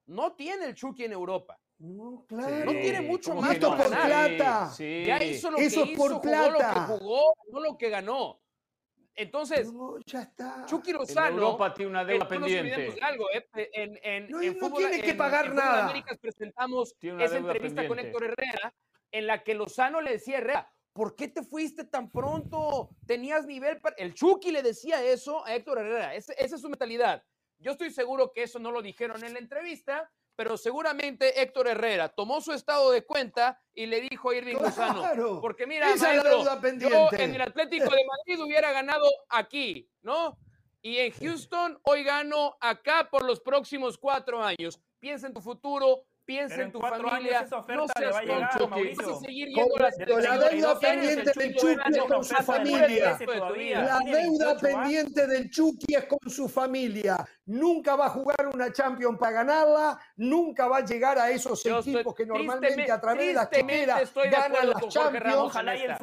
D: no tiene el Chucky en Europa.
A: No, claro.
D: No tiene mucho más
A: por plata.
D: Ya hizo lo Eso que hizo, por plata. jugó lo que jugó, no lo que ganó. Entonces,
A: ya está.
D: Chucky Lozano. En
B: Europa tiene una deuda pendiente.
D: algo, ¿eh? En, en,
A: no,
D: en
A: no tiene que pagar nada.
D: Américas presentamos esa entrevista con Héctor Herrera, en la que Lozano le decía a Herrera, ¿por qué te fuiste tan pronto? Tenías nivel para... El Chucky le decía eso a Héctor Herrera. esa es su mentalidad. Yo estoy seguro que eso no lo dijeron en la entrevista, pero seguramente Héctor Herrera tomó su estado de cuenta y le dijo a Irving Lozano, porque mira, maestro, yo en el Atlético de Madrid hubiera ganado aquí, ¿no? Y en Houston hoy gano acá por los próximos cuatro años. Piensa en tu futuro, piensa en tu familia.
C: Esa oferta no le va a llegar, Mauricio.
A: Vas a seguir yendo la, la deuda pendiente del Chucky es con su familia. La deuda pendiente del Chucky es con su familia. Nunca va a jugar una Champions para ganarla, nunca va a llegar a esos equipos que normalmente a través de las quimeras ganan las Champions.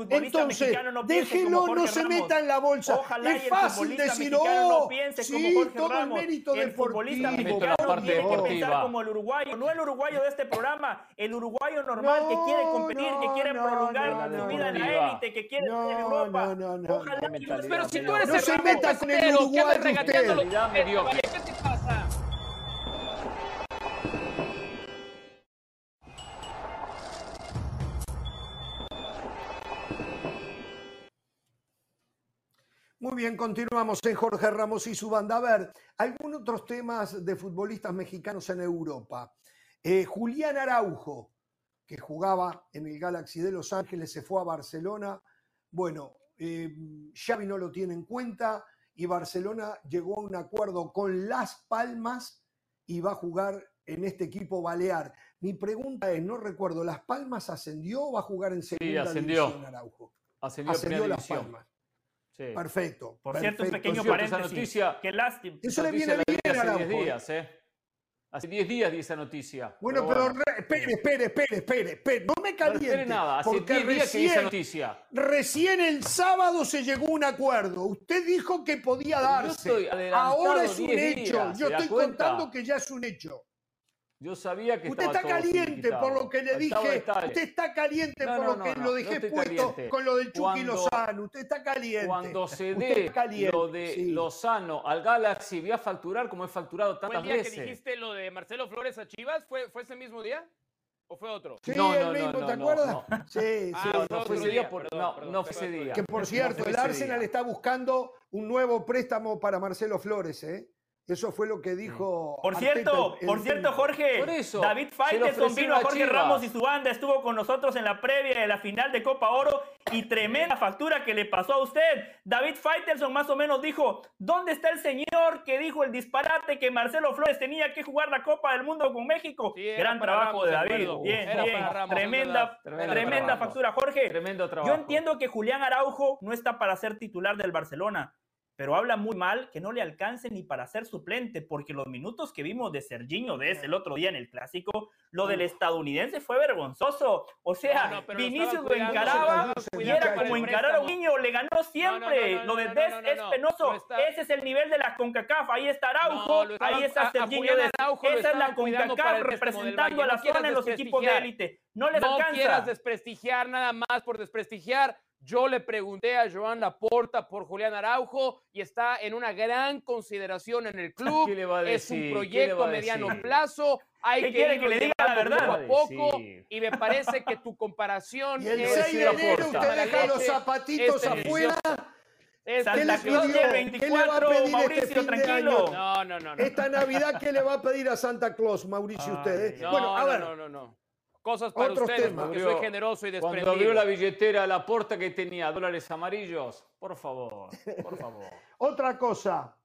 A: Entonces, déjelo, no se meta en la bolsa. es fácil decir, oh, sí, todo el mérito del
C: futbolista mexicano tiene que pensar como el uruguayo, no el uruguayo de este programa, el uruguayo normal que quiere competir, que quiere prolongar su vida en la élite, que quiere estar en Europa. Ojalá.
D: Pero si tú eres no
A: se meta con el uruguayo
D: usted. ¿Qué te pasa?
A: Muy bien, continuamos en Jorge Ramos y su banda. A ver, algunos otros temas de futbolistas mexicanos en Europa. Eh, Julián Araujo, que jugaba en el Galaxy de Los Ángeles, se fue a Barcelona. Bueno, eh, Xavi no lo tiene en cuenta y Barcelona llegó a un acuerdo con Las Palmas y va a jugar en este equipo balear. Mi pregunta es, no recuerdo, ¿Las Palmas ascendió o va a jugar en segunda
B: sí, ascendió.
A: división Araujo?
B: Ascendió, ascendió Las
A: Palmas. Sí. Perfecto.
C: Por
A: perfecto.
C: cierto, un pequeño paréntesis.
B: Noticia,
C: Qué lástima.
A: Eso le viene bien a Araujo.
B: días, ¿eh? Hace 10 días di esa noticia.
A: Bueno, pero, pero espere, espere, espere, espere, espere, no me caliente.
B: No nada, hace 10 días que di esa noticia.
A: Recién el sábado se llegó a un acuerdo. Usted dijo que podía darse. Ahora es un hecho. Yo estoy contando que ya es un hecho.
B: Yo sabía que
A: Usted está caliente por lo que le dije. Usted está caliente por lo que lo dejé puesto con lo del Chucky Lozano. Usted está caliente.
B: Cuando se dé lo de Lozano al Galaxy, voy a facturar como he facturado tantas
D: veces. ¿Fue el
B: día
D: que dijiste lo de Marcelo Flores a Chivas? ¿Fue, fue ese mismo día? ¿O fue otro?
A: Sí, no, el mismo, ¿te acuerdas? Sí, sí.
B: Ah, no, fue ese día. no, fue ese día.
A: Que por cierto, el Arsenal está buscando un nuevo préstamo para Marcelo Flores, ¿eh? Eso fue lo que dijo.
C: Por cierto, por cierto, Jorge, David Faitelson vino a Jorge Ramos y su banda, estuvo con nosotros en la previa de la final de Copa Oro y tremenda factura que le pasó a usted. David Faitelson más o menos dijo: ¿Dónde está el señor que dijo el disparate que Marcelo Flores tenía que jugar la Copa del Mundo con México? Gran trabajo de David. bien, bien. tremenda, tremenda, factura, Jorge.
B: Tremendo trabajo.
C: Yo entiendo que Julián Araujo no está para ser titular del Barcelona pero habla muy mal que no le alcance ni para ser suplente, porque los minutos que vimos de Serginho Dez el otro día en el clásico, lo del estadounidense fue vergonzoso. O sea, Vinicius lo encaraba y era como encarar a un niño, le ganó siempre. lo de Dez es penoso. Ese es el nivel de la CONCACAF. Ahí está Araujo, ahí está Serginho Dez. Esa es la CONCACAF representando a la zona en los equipos de élite. No les alcanza.
D: No quieras desprestigiar nada más por desprestigiar yo le pregunté a Joan Laporta por Julián Araujo y está en una gran consideración en el club. Es un proyecto a mediano plazo. Hay que,
C: quiere que le diga la verdad?
D: Poco a poco. Y me parece que tu comparación.
A: Y el 6 de enero usted deja los zapatitos afuera.
C: Santa Claus el 24,
A: este
C: Mauricio, tranquilo.
D: No, no, no,
A: Esta Navidad, ¿qué le va a pedir a Santa Claus, Mauricio, usted?
D: Eh? bueno, a ver. No, no, no cosas para Otros ustedes temas. porque soy generoso y desprendido.
B: Cuando abrió la billetera, la puerta que tenía dólares amarillos, por favor, por favor.
A: Otra cosa,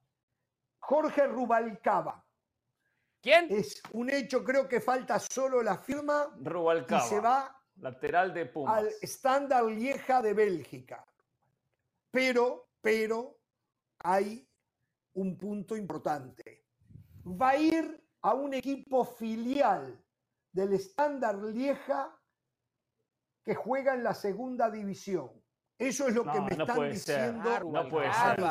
A: Jorge Rubalcaba.
D: ¿Quién?
A: Es un hecho, creo que falta solo la firma.
B: Rubalcaba.
A: Y se va
B: lateral de Pumas.
A: al Standard Lieja de Bélgica. Pero, pero, hay un punto importante. Va a ir a un equipo filial del estándar Lieja que juega en la segunda división. Eso es lo que me están diciendo.
B: no puede ser.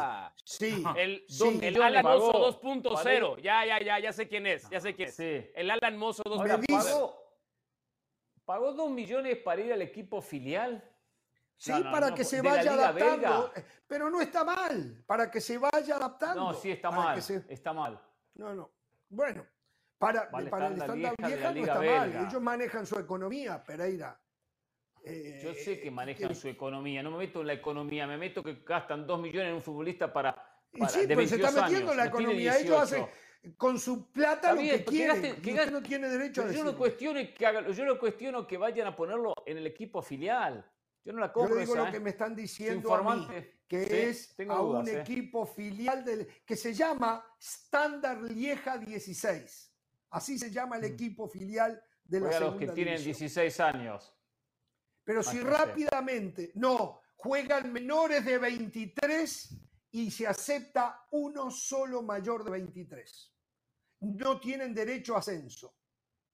A: Sí.
D: El, sí. el Alan Mozo 2.0. Ya, ya, ya, ya sé quién es. Ya sé quién es. Sí. El Alan Mozo 2.0.
B: Pagó, dos millones para ir al equipo filial.
A: Sí, para que se vaya adaptando. Pero no está mal. Para que se vaya adaptando.
B: No, sí, está mal. Está mal.
A: No, no. Bueno, para, para el estándar vieja, no está mal. Ellos manejan su economía, Pereira.
B: Yo sé que eh, manejan su economía, no me meto en la economía, me meto que gastan dos millones en un futbolista para. para
A: sí, pero se está metiendo en la economía. Ellos hacen con su plata lo que quieren. Que no tiene derecho a
B: yo no, cuestiono que yo no cuestiono que vayan a ponerlo en el equipo filial. Yo no la compro.
A: Yo digo
B: lo
A: ¿eh?
B: que
A: me están diciendo a mí, que es a un ¿eh? equipo filial del, que se llama Standard Lieja 16. Así se llama el mm. equipo filial de la
B: Juega los que tienen 16 años.
A: Pero si rápidamente, no, juegan menores de 23 y se acepta uno solo mayor de 23. No tienen derecho a ascenso.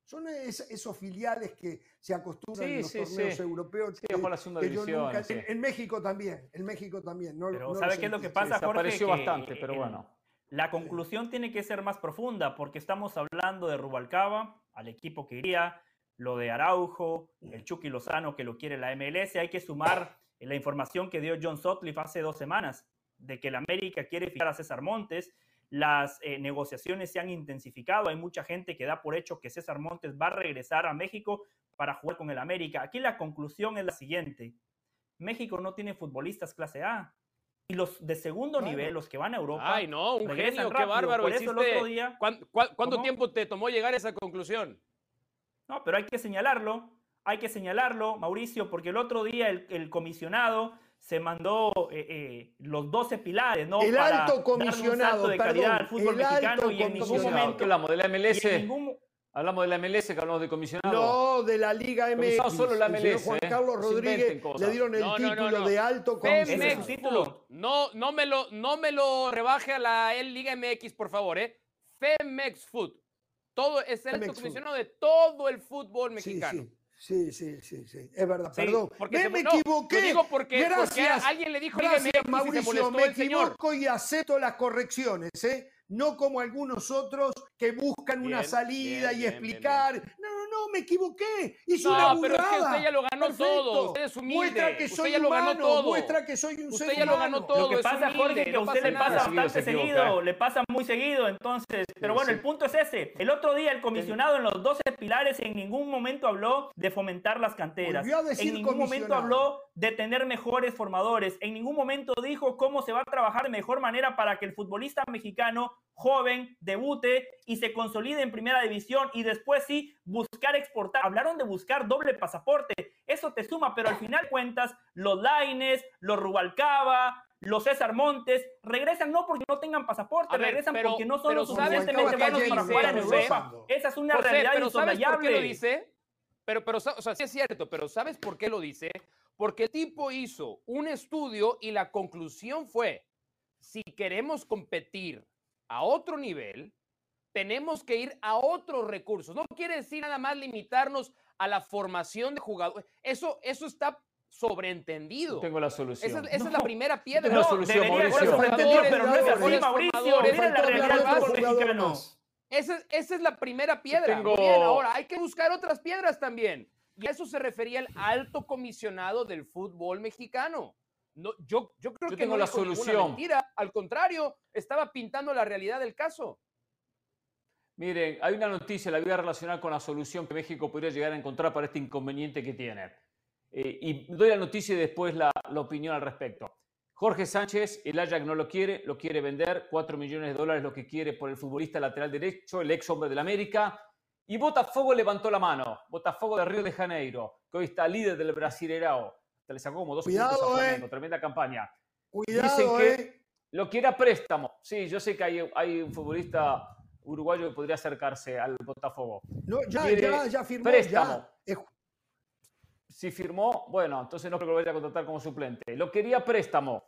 A: Son esos filiales que se acostumbran en los torneos europeos.
B: Sí, la segunda división,
A: en, México también, en México también. No,
C: pero ¿sabe qué es lo que pasa, Jorge?
B: Apareció bastante, pero bueno.
C: La conclusión tiene que ser más profunda porque estamos hablando de Rubalcaba, al equipo que iría, lo de Araujo, el Chucky Lozano que lo quiere la MLS. Hay que sumar la información que dio John Sutcliffe hace dos semanas de que la América quiere fijar a César Montes. Las eh, negociaciones se han intensificado. Hay mucha gente que da por hecho que César Montes va a regresar a México para jugar con el América. Aquí la conclusión es la siguiente. México no tiene futbolistas clase A. Y los de segundo nivel, los que van a Europa.
D: Ay, no, un genio, qué bárbaro. Por eso el otro día. ¿Cuánto, tiempo te tomó llegar a esa conclusión?
C: No, pero hay que señalarlo. Hay que señalarlo, Mauricio, porque el otro día el, comisionado se mandó eh, eh, los 12 pilares, ¿no?
A: El alto comisionado, de calidad al
C: fútbol mexicano y en ningún momento.
B: la de la MLS. Hablamos de la MLS, que hablamos de comisionado.
A: No, de la Liga MX.
B: solo la MLS.
A: Juan ¿eh? Carlos Rodríguez le dieron el título de alto
D: comisionado. No, no me lo, no me lo rebaje a la Liga MX, por favor, ¿eh? Femex Food. Todo es el alto comisionado de todo el fútbol mexicano.
A: Sí, sí, sí, sí, es verdad, perdón.
D: Porque
A: me, equivoqué.
D: Lo digo porque, gracias, alguien le dijo
A: gracias, Mauricio, me equivoco y acepto las correcciones, ¿eh? No como algunos otros que buscan una salida y explicar. no, no, no, me equivoqué. Hice no, una burrada. pero es que
D: usted ya lo ganó todo. Usted es humilde.
A: Muestra que soy
D: usted ya
A: lo
D: ganó todo.
A: Muestra que soy un
D: usted
A: ser
D: ya lo ganó todo.
C: Lo que pasa,
D: humilde,
C: Jorge, que a usted le pasa bastante seguido. Le pasa muy seguido, entonces. Pero bueno, el punto es ese. El otro día el comisionado en los 12 pilares en ningún momento habló de fomentar las canteras. En ningún momento habló de tener mejores formadores. En ningún momento dijo cómo se va a trabajar de mejor manera para que el futbolista mexicano joven debute y se consolide en primera división y después sí buscar exportar. Hablaron de buscar doble pasaporte. Eso te suma, pero al final cuentas, los Laines, los Rubalcaba, los César Montes regresan no porque no tengan pasaporte, regresan porque no son los suficientemente buenos para jugar en Europa. Esa es una realidad
D: pero ¿sabes por qué lo dice? Pero, pero, o sea, sí es cierto, pero ¿sabes por qué lo dice? Porque el tipo hizo un estudio y la conclusión fue, si queremos competir a otro nivel, tenemos que ir a otros recursos. No quiere decir nada más limitarnos a la formación de jugadores. Eso, eso está sobreentendido.
B: tengo la solución.
D: Esa, es la primera piedra.
B: Tengo la solución, Mauricio.
C: pero no es así, Mauricio. Mira la realidad del mexicano.
D: Esa, esa, es la primera piedra. Tengo... Bien, ahora hay que buscar otras piedras también. Y a eso se refería el alto comisionado del fútbol mexicano. No, yo, yo creo
B: yo
D: que
B: tengo
D: no
B: la solución.
D: Mentira, al contrario, estaba pintando la realidad del caso.
B: Miren, hay una noticia, la voy a relacionar con la solución que México podría llegar a encontrar para este inconveniente que tiene. Eh, y doy la noticia y después la, la, opinión al respecto. Jorge Sánchez, el Ajax no lo quiere, lo quiere vender, 4 millones de dólares lo que quiere por el futbolista lateral derecho, el ex hombre del América. Y Botafogo levantó la mano, Botafogo de Río de Janeiro, que hoy está líder del Brasileirao. Se le sacó como dos
A: Cuidado,
B: puntos
A: a
B: Flamengo, eh. tremenda campaña.
A: Cuidado,
B: Dicen que
A: eh.
B: lo quiere a préstamo. Sí, yo sé que hay, hay un futbolista uruguayo que podría acercarse al Botafogo.
A: No, ya,
B: Quiere
A: ya, ya firmó.
B: préstamo.
A: Ya.
B: Si firmó, bueno, entonces no creo que lo vaya a contratar como suplente. Lo quería préstamo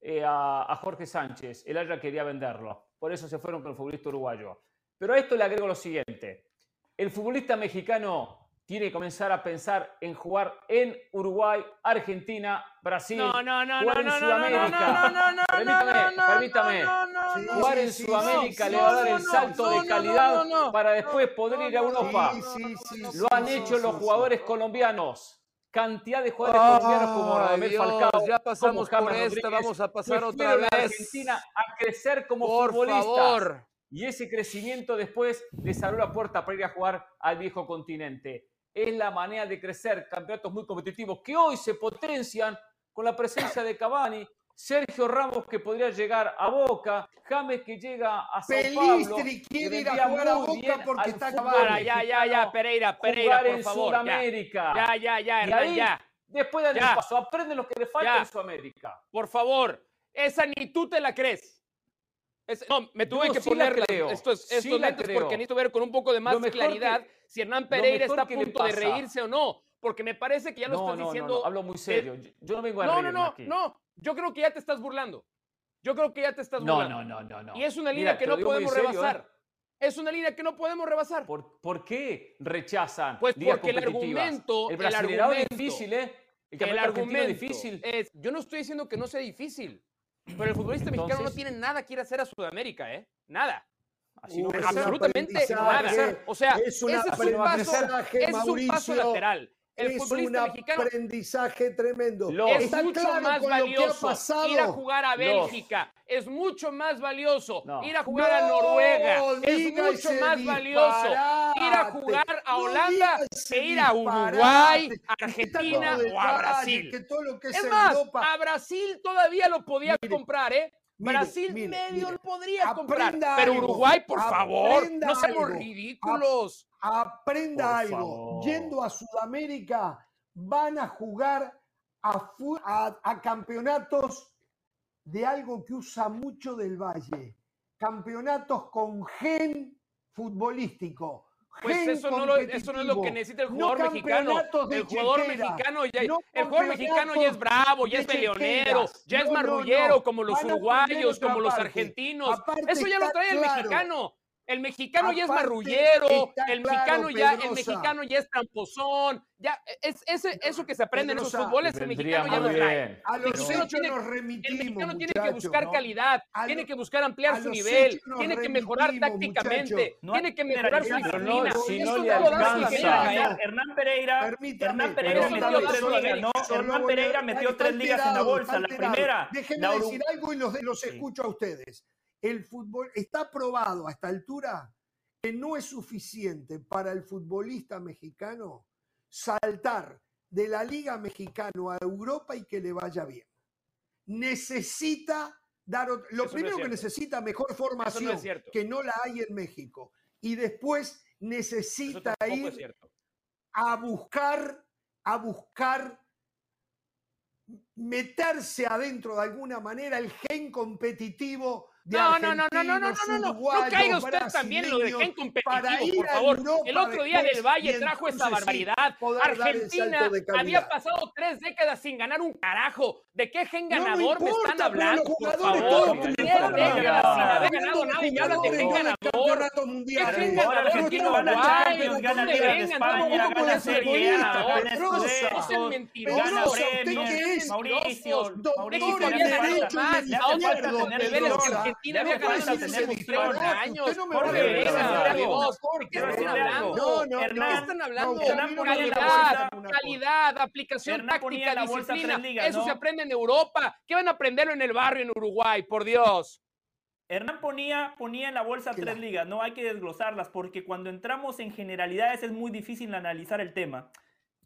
B: eh, a, a, Jorge Sánchez. El Ajax quería venderlo. Por eso se fueron con el futbolista uruguayo. Pero a esto le agrego lo siguiente. El futbolista mexicano tiene que comenzar a pensar en jugar en Uruguay, Argentina, Brasil,
D: no, no, no,
B: jugar
D: no,
B: en
D: no,
B: Sudamérica.
D: No, no, no,
B: permítame,
D: no,
B: permítame. Jugar en Sudamérica le va a dar
A: no,
B: el
A: no,
B: salto
A: no,
B: de
A: no,
B: calidad
A: no, no, no.
B: para después poder ir a Europa.
A: Sí, sí, sí,
B: Lo han hecho los jugadores colombianos. Cantidad de jugadores colombianos como Radamel Falcao,
D: ya pasamos por esta, vamos a pasar otra vez.
B: Argentina a crecer como
D: Por favor.
B: Y ese crecimiento después les abrió la puerta para ir a jugar al viejo continente. Es la manera de crecer campeonatos muy competitivos que hoy se potencian con la presencia de Cavani, Sergio Ramos que podría llegar a Boca, James que llega a Sao.
A: Pelistri quiere ir a jugar a Boca porque está Cavani.
D: Ya, ya, ya, Pereira, Pereira,
B: jugar
D: por
B: en
D: favor. ya.
B: Sudamérica.
D: Ya, ya, ya, Hernán,
B: ahí,
D: ya.
B: después dan
D: Ya.
B: paso, aprenden lo que le falta
D: Ya.
B: en Sudamérica.
D: Por favor, esa ni tú te la crees. Es- no, me tuve que
B: sí
D: poner estos,
B: sí
D: estos
B: la
D: lentes porque necesito ver con un poco de más claridad
B: que-
D: si Hernán Pereira está a punto de reírse o no. Porque me parece que ya lo
B: no,
D: estás
B: no,
D: diciendo.
B: no, hablo muy serio. Yo, yo no vengo a
D: No, no, no,
B: aquí.
D: no. Yo creo que ya te estás burlando. Yo creo que ya te estás burlando.
B: no, no, no, no.
D: Y es una
B: Mira,
D: línea que no podemos
B: serio,
D: rebasar.
B: ¿eh?
D: Es una línea que no podemos rebasar.
B: ¿Por, por qué rechazan
D: Pues porque el argumento-
B: El
D: el
B: Brasileirao es difícil, ¿eh? El
D: el argumento
B: difícil.
D: es, yo no estoy diciendo que no sea difícil, pero el futbolista mexicano no tiene nada que ir a hacer a Sudamérica, ¿eh? Nada.
B: Así no
D: Absolutamente nada. O sea,
A: es
D: ese es un paso, es un paso lateral. El
A: es un
D: futbolista mexicano
A: aprendizaje tremendo.
D: Es
A: Está
D: mucho
A: claro
D: más
A: con lo que ha
D: valioso ir a jugar a
B: Los-
D: Bélgica. Es mucho más valioso
B: No.
D: ir a jugar a
A: No
D: Noruega. Es mucho más valioso ir a jugar a
A: No
D: Holanda
A: ese
D: que ir a. Uruguay, Argentina o a Brasil.
A: Que todo lo que es,
D: Es más,
A: Europa.
D: a Brasil todavía lo podía
A: Mire,
D: comprar, ¿eh?
A: Mire,
D: Brasil
A: mire,
D: medio
A: mire.
D: lo podría comprar.
A: Aprenda
D: Pero
A: algo,
D: Uruguay, por favor, no seamos
A: algo.
D: ridículos.
A: aprenda
B: Por
A: algo.
B: favor.
A: Yendo a Sudamérica, van a jugar a, fu- a- a campeonatos de algo que usa mucho del Valle. Campeonatos con gen futbolístico.
D: Pues eso no, lo- eso no es lo que necesita el
A: No
D: jugador mexicano. El jugador
A: chequera,
D: mexicano ya,
A: no
D: el jugador mexicano ya es bravo, ya es peleonero, ya es marrullero como los uruguayos, como los argentinos.
A: Aparte
D: Eso ya lo trae el mexicano. El mexicano ya es marrullero, el
A: claro,
D: mexicano ya, el mexicano ya es tramposón, ya es, ese, eso que se aprende en esos fútboles, el mexicano ya lo trae.
A: A
D: El
A: los
D: mexicano
A: hechos
D: tiene-
A: nos
D: El
A: remitimos,
D: mexicano tiene que buscar
A: ¿no?
D: calidad,
A: A
D: tiene
A: lo-
D: que buscar ampliar su nivel, tiene que mejorar tácticamente.
C: No
D: tiene que mejorar su
B: no,
D: disciplina.
B: si no
D: es
B: le alcanza.
D: hacer.
C: Hernán Pereira,
A: Permítame,
C: Hernán Pereira metió tres ligas, ¿no? Hernán Pereira metió tres ligas en la bolsa. La primera,
A: Déjenme decir algo y los, escucho a ustedes. El fútbol está probado a esta altura que no es suficiente para el futbolista mexicano saltar de la Liga Mexicana a Europa y que le vaya bien. Necesita dar lo
D: Eso no es
A: primero que necesita mejor formación que no la hay en México. Y después necesita ir a buscar, a buscar meterse adentro de alguna manera el gen competitivo
D: no, no, no, no, no, no, no, no, no caiga usted también, lo dejé en competitivo, por favor. El otro día del Valle trajo esa barbaridad. Argentina había pasado tres décadas sin ganar un carajo. ¿De qué gen ganador me están hablando, por favor? Tres décadas sin haber ganado nada y me hablan de gen ganador. ¿Qué gen ganador Uruguay? ¿Dónde vengan? Tampoco pueden ser No sean mentirosos. Mauricio, México había ganado más. Aún Argentina había ganado en los últimos años. Jorge, ¿qué están hablando? ¿Qué están hablando? Calidad, calidad, aplicación táctica, disciplina. Eso se aprende en Europa. ¿Qué van a aprenderlo en el barrio en Uruguay? Por Dios.
C: Hernán ponía, ponía en la bolsa tres ligas, no hay que desglosarlas porque cuando entramos en generalidades es muy difícil analizar el tema.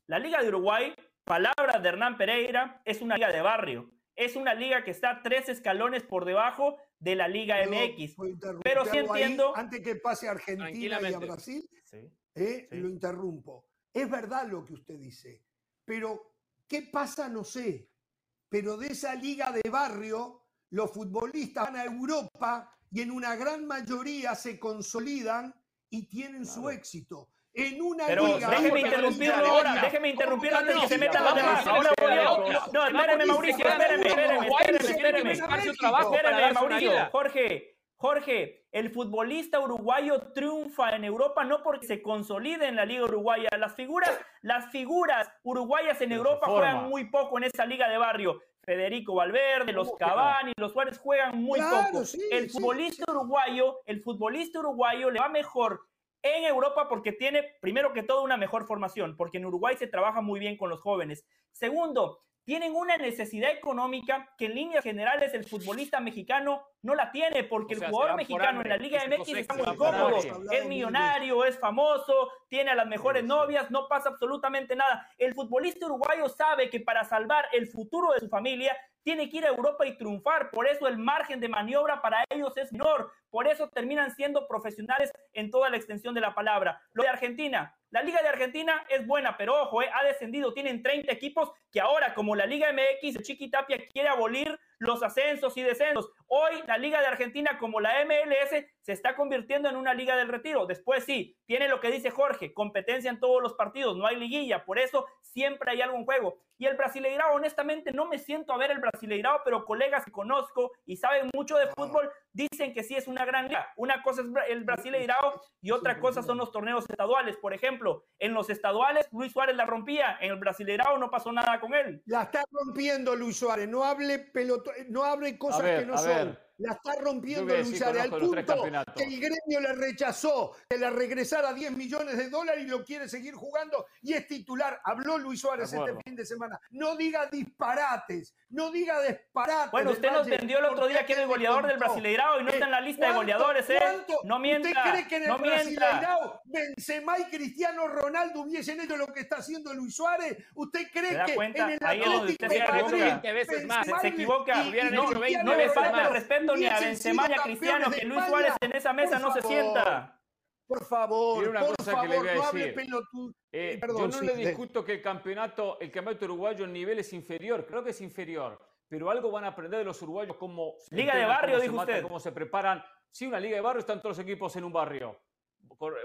C: La Liga de Uruguay, palabras de Hernán Pereira, es una liga de barrio. Es una liga que está tres escalones por debajo de la Liga MX. Pero sí entiendo.
A: antes que pase a Argentina y a Brasil, eh, lo interrumpo. Es verdad lo que usted dice, pero ¿qué pasa? No sé. Pero de esa liga de barrio los futbolistas van a Europa y en una gran mayoría se consolidan y tienen su éxito. En una
C: Pero
A: liga,
C: déjeme interrumpirlo ahora, déjeme interrumpirlo antes de que se metan los demás. Ahora voy yo. No, espéreme, Mauricio, espéreme, espéreme, espéreme. Espéreme, Mauricio. Jorge, Jorge, el futbolista uruguayo triunfa en Europa no porque se consolide en la liga uruguaya. Las figuras, las figuras uruguayas en Europa juegan muy poco en esa liga de barrio. Federico Valverde, los Cavani, los Suárez juegan muy poco. el futbolista uruguayo, el futbolista uruguayo le va mejor en Europa porque tiene, primero que todo, una mejor formación, porque en Uruguay se trabaja muy bien con los jóvenes. Segundo, tienen una necesidad económica que en líneas generales el futbolista mexicano no la tiene, porque el jugador mexicano en la Liga MX está muy cómodo, es millonario, es famoso, tiene a las mejores novias, no pasa absolutamente nada. El futbolista uruguayo sabe que para salvar el futuro de su familia tiene que ir a Europa y triunfar, por eso el margen de maniobra para ellos es menor, por eso terminan siendo profesionales en toda la extensión de la palabra. Lo de Argentina, la Liga de Argentina es buena, pero ojo, eh, ha descendido, tienen 30 equipos que ahora, como la Liga MX, Chiqui Tapia quiere abolir los ascensos y descensos. Hoy la Liga de Argentina, como la MLS, se está convirtiendo en una liga del retiro. Después sí, tiene lo que dice Jorge, competencia en todos los partidos, no hay liguilla, por eso siempre hay algo en juego. Y el Brasileirao, honestamente, no me siento a ver el Brasileirao, pero colegas que conozco y saben mucho de fútbol dicen que sí es una gran liga. Una cosa es el Brasileirao y otra cosa son los torneos estaduales. Por ejemplo, en los estaduales Luis Suárez la rompía, en el Brasileirao no pasó nada con él.
A: La está rompiendo Luis Suárez, no hable pelotón no hable cosas que no son. La está rompiendo Luis al punto que el gremio le rechazó que le regresara 10 millones de dólares y lo quiere seguir jugando y es titular. Habló Luis Suárez este fin de semana. No diga disparates, no diga disparates.
C: Bueno, usted nos vendió el otro día que era el goleador del Brasileirao y no está en la lista de goleadores, ¿eh? No mienta.
A: ¿Usted cree que en el Brasileirao Benzema y Cristiano Ronaldo hubiesen hecho lo que está haciendo Luis Suárez? ¿Usted cree que en el Atlético de
C: Madrid se equivoca? No le falta el respeto ni a Benzema ni a Cristiano, que Luis Suárez en esa mesa no se sienta.
A: Por favor,
B: una
A: por
B: cosa
A: favor,
B: que le voy a
A: no
B: decir. Eh,
A: Perdón,
B: yo no le discuto que el campeonato, el campeonato uruguayo en nivel es inferior, creo que es inferior, pero algo van a aprender de los uruguayos como
C: Liga de barrio, dijo usted.
B: Cómo se preparan. Sí, una liga de barrio están todos los equipos en un barrio.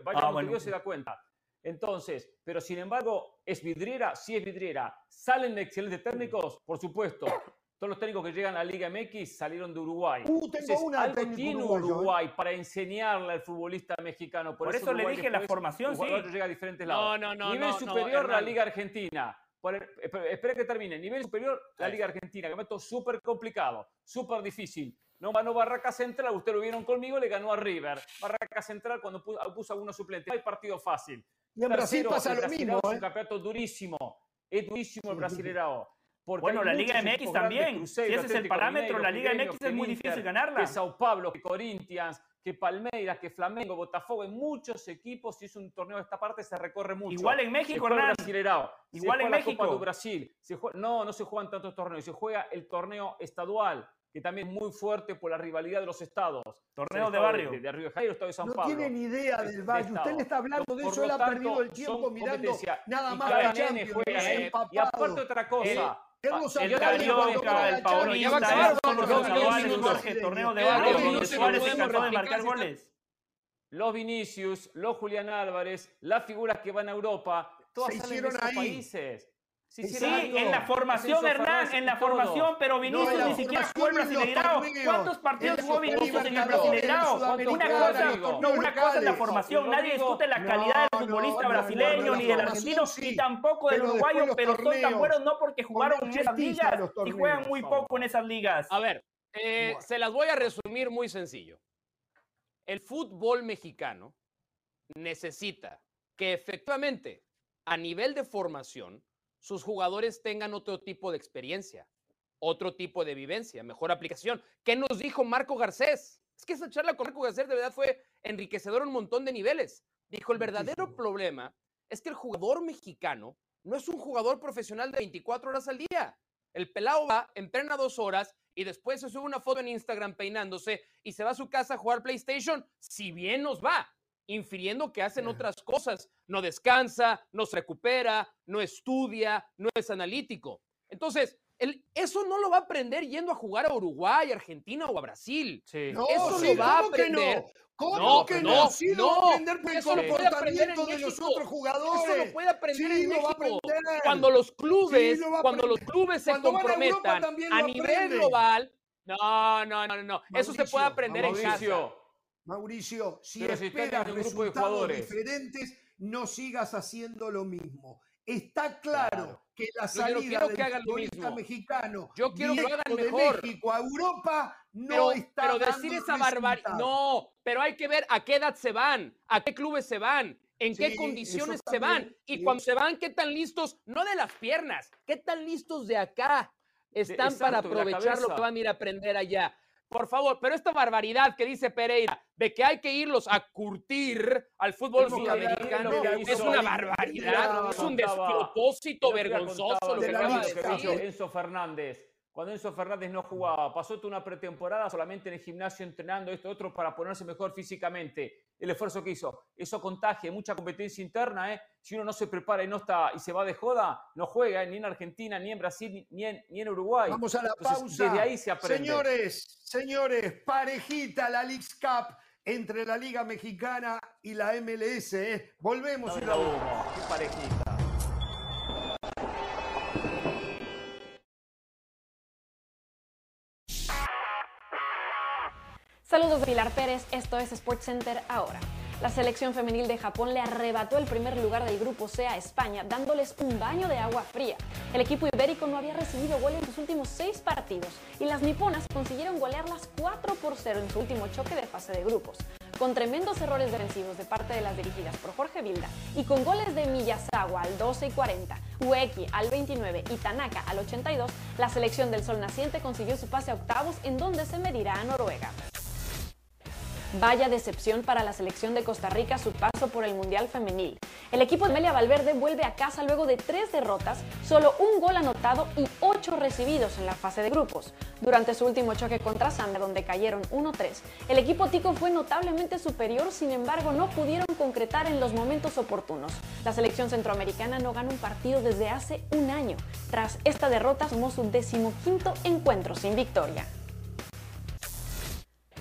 B: Vaya ah, bueno. se da cuenta. Entonces, pero sin embargo, ¿es vidriera? Sí es vidriera. ¿Salen excelentes técnicos? Por supuesto. Todos los técnicos que llegan a la Liga MX salieron de Uruguay.
A: Uh, tengo una
B: algo tiene Uruguay ¿eh? para enseñarle al futbolista mexicano.
C: Por, eso, le dije la formación, sí.
B: llega a diferentes lados.
D: No, no, no.
B: Nivel superior la Liga Argentina. espera que termine. Nivel superior la Liga Argentina. Que me súper complicado, súper difícil. No ganó Barraca Central, ustedes lo vieron conmigo, le ganó a River. Barraca Central cuando puso, a uno suplente. No hay partido fácil.
A: Y en Brasil pasa lo mismo. Es un
B: ¿eh? campeonato durísimo. Es durísimo el Brasileirao
C: bueno, la Liga MX también. si ese es el parámetro, la Liga MX es muy difícil ganarla.
B: Que Sao Paulo, que Corinthians, que Palmeiras, que Flamengo, Botafogo, en muchos equipos, si es un torneo de esta parte, se recorre mucho.
C: Igual en México, Hernán.
B: Igual en México. La Copa Brasil. no, no se juegan tantos torneos. Se juega el torneo estadual, que también es muy fuerte por la rivalidad de los estados.
C: Torneo de barrio.
B: De, Río de Janeiro, estado de San Pablo.
A: No tiene ni idea del Valle. Usted le está hablando de eso, él ha perdido el tiempo mirando nada más la
B: Champions. y aparte otra cosa,
C: Carlos el Carioca, el Paulista, el torneo de barrio, Suárez se cansó de marcar goles.
B: Los Vinicius, los Julián Álvarez, las figuras que van a Europa, todas se hicieron de esos países.
C: Sí, en la formación, Hernán, en la formación, pero Vinicius ni siquiera jugó el Brasileirao. ¿Cuántos partidos jugó Vinicius en el Brasileirao? Una cosa, no, una cosa es la formación. Nadie discute la calidad del futbolista brasileño ni del argentino, ni tampoco del uruguayo, pero son tan buenos no porque jugaron en esas ligas y juegan muy poco en esas ligas.
D: A ver, eh, se las voy a resumir muy sencillo. El fútbol mexicano necesita que efectivamente, a nivel de formación, sus jugadores tengan otro tipo de experiencia, otro tipo de vivencia, mejor aplicación. ¿Qué nos dijo Marco Garcés? Es que esa charla con Marco Garcés de verdad fue enriquecedora en un montón de niveles. Dijo, el verdadero problema es que el jugador mexicano no es un jugador profesional de 24 horas al día. El pelado va, entrena dos horas y después se sube una foto en Instagram peinándose y se va a su casa a jugar PlayStation, si bien nos va infiriendo que hacen otras cosas. No descansa, no se recupera, no estudia, no es analítico. Entonces, eso no lo va a aprender yendo a jugar a Uruguay, Argentina o a Brasil.
A: No,
D: eso
A: lo va a aprender. ¿Cómo que no? no? Sí lo va a aprender por el comportamiento de los otros jugadores.
D: Eso lo puede aprender en México. Cuando los clubes, cuando los clubes se comprometan a, nivel global, no, no, no, no. Eso se puede aprender en casa.
A: Mauricio, si esperas resultados diferentes, no sigas haciendo lo mismo. Está claro, que la salida del futbolista mexicano
D: yo quiero que lo hagan mejor.
A: México a Europa no está
D: Pero decir esa barbaridad, no, pero hay que ver a qué edad se van, a qué clubes se van, en qué condiciones se van. y cuando se van, qué tan listos, no de las piernas, qué tan listos de acá están para aprovechar lo que van a ir a aprender allá. Por favor, pero esta barbaridad que dice Pereira de que hay que irlos a curtir al fútbol sudamericano es una barbaridad, es un despropósito vergonzoso lo que acaba de decir
B: Enzo Fernández. Cuando Enzo Fernández no jugaba, pasó toda una pretemporada solamente en el gimnasio entrenando esto otro para ponerse mejor físicamente. El esfuerzo que hizo, eso contagia, mucha competencia interna, ¿eh? Si uno no se prepara y no está y se va de joda, no juega ¿eh? ni en Argentina, ni en Brasil, ni en, ni en Uruguay.
A: Vamos a la pausa.
B: Desde ahí se aprende.
A: Señores, señores, parejita la Leagues Cup entre la Liga Mexicana y la MLS. ¿eh? Volvemos y la
B: Qué parejita.
F: Pilar Pérez, esto es SportsCenter ahora. La selección femenil de Japón le arrebató el primer lugar del grupo C a España, dándoles un baño de agua fría. El equipo ibérico no había recibido gol en sus últimos seis partidos y las niponas consiguieron golearlas 4 por 0 en su último choque de fase de grupos. Con tremendos errores defensivos de parte de las dirigidas por Jorge Vilda y con goles de Miyazawa al 12 y 40, Ueki al 29 y Tanaka al 82, la selección del Sol Naciente consiguió su pase a octavos en donde se medirá a Noruega. Vaya decepción para la selección de Costa Rica su paso por el Mundial Femenil. El equipo de Melia Valverde vuelve a casa luego de tres derrotas, solo un gol anotado y ocho recibidos en la fase de grupos. Durante su último choque contra Zambia, donde cayeron 1-3, el equipo tico fue notablemente superior, sin embargo no pudieron concretar en los momentos oportunos. La selección centroamericana no gana un partido desde hace un año. Tras esta derrota sumó su decimoquinto encuentro sin victoria.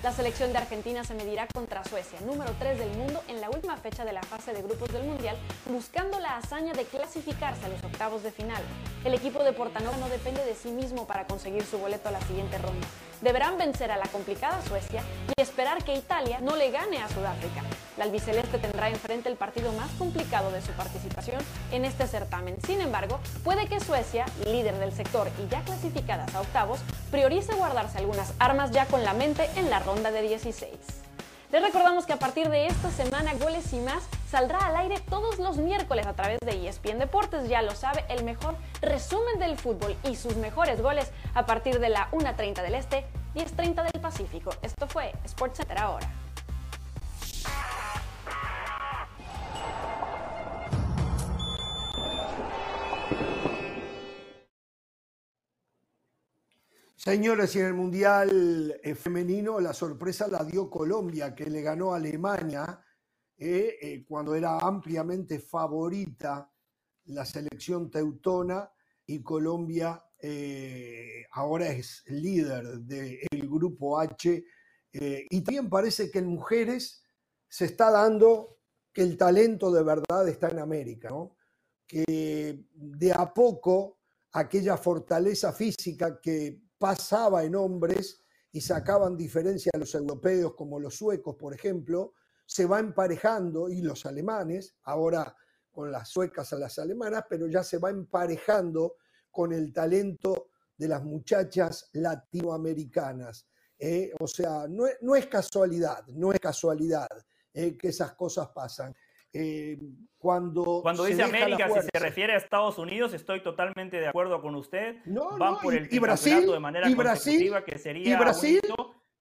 F: La selección de Argentina se medirá contra Suecia, número 3 del mundo, en la última fecha de la fase de grupos del Mundial, buscando la hazaña de clasificarse a los octavos de final. El equipo de Portanova no depende de sí mismo para conseguir su boleto a la siguiente ronda. Deberán vencer a la complicada Suecia y esperar que Italia no le gane a Sudáfrica. La albiceleste tendrá enfrente el partido más complicado de su participación en este certamen. Sin embargo, puede que Suecia, líder del sector y ya clasificadas a octavos, priorice guardarse algunas armas ya con la mente en la ronda de 16. Les recordamos que a partir de esta semana Goles y más saldrá al aire todos los miércoles a través de ESPN Deportes. Ya lo sabe, el mejor resumen del fútbol y sus mejores goles a partir de la 1.30 del Este, 10.30 del Pacífico. Esto fue SportsCenter ahora.
A: Señores, y en el Mundial eh, Femenino la sorpresa la dio Colombia, que le ganó a Alemania eh, eh, cuando era ampliamente favorita la selección teutona y Colombia ahora es líder del grupo H y también parece que en mujeres se está dando que el talento de verdad está en América, que de a poco aquella fortaleza física que pasaba en hombres y sacaban diferencia a los europeos como los suecos, por ejemplo, se va emparejando y los alemanes, ahora con las suecas a las alemanas, pero ya se va emparejando con el talento de las muchachas latinoamericanas. ¿eh? o sea, no, es casualidad, no es casualidad ¿eh? que esas cosas pasan. Eh, cuando
C: cuando dice América, si se refiere a Estados Unidos, estoy totalmente de acuerdo con usted. No, Van por el y Brasil, de manera
A: y Brasil,
C: que sería
A: y Brasil,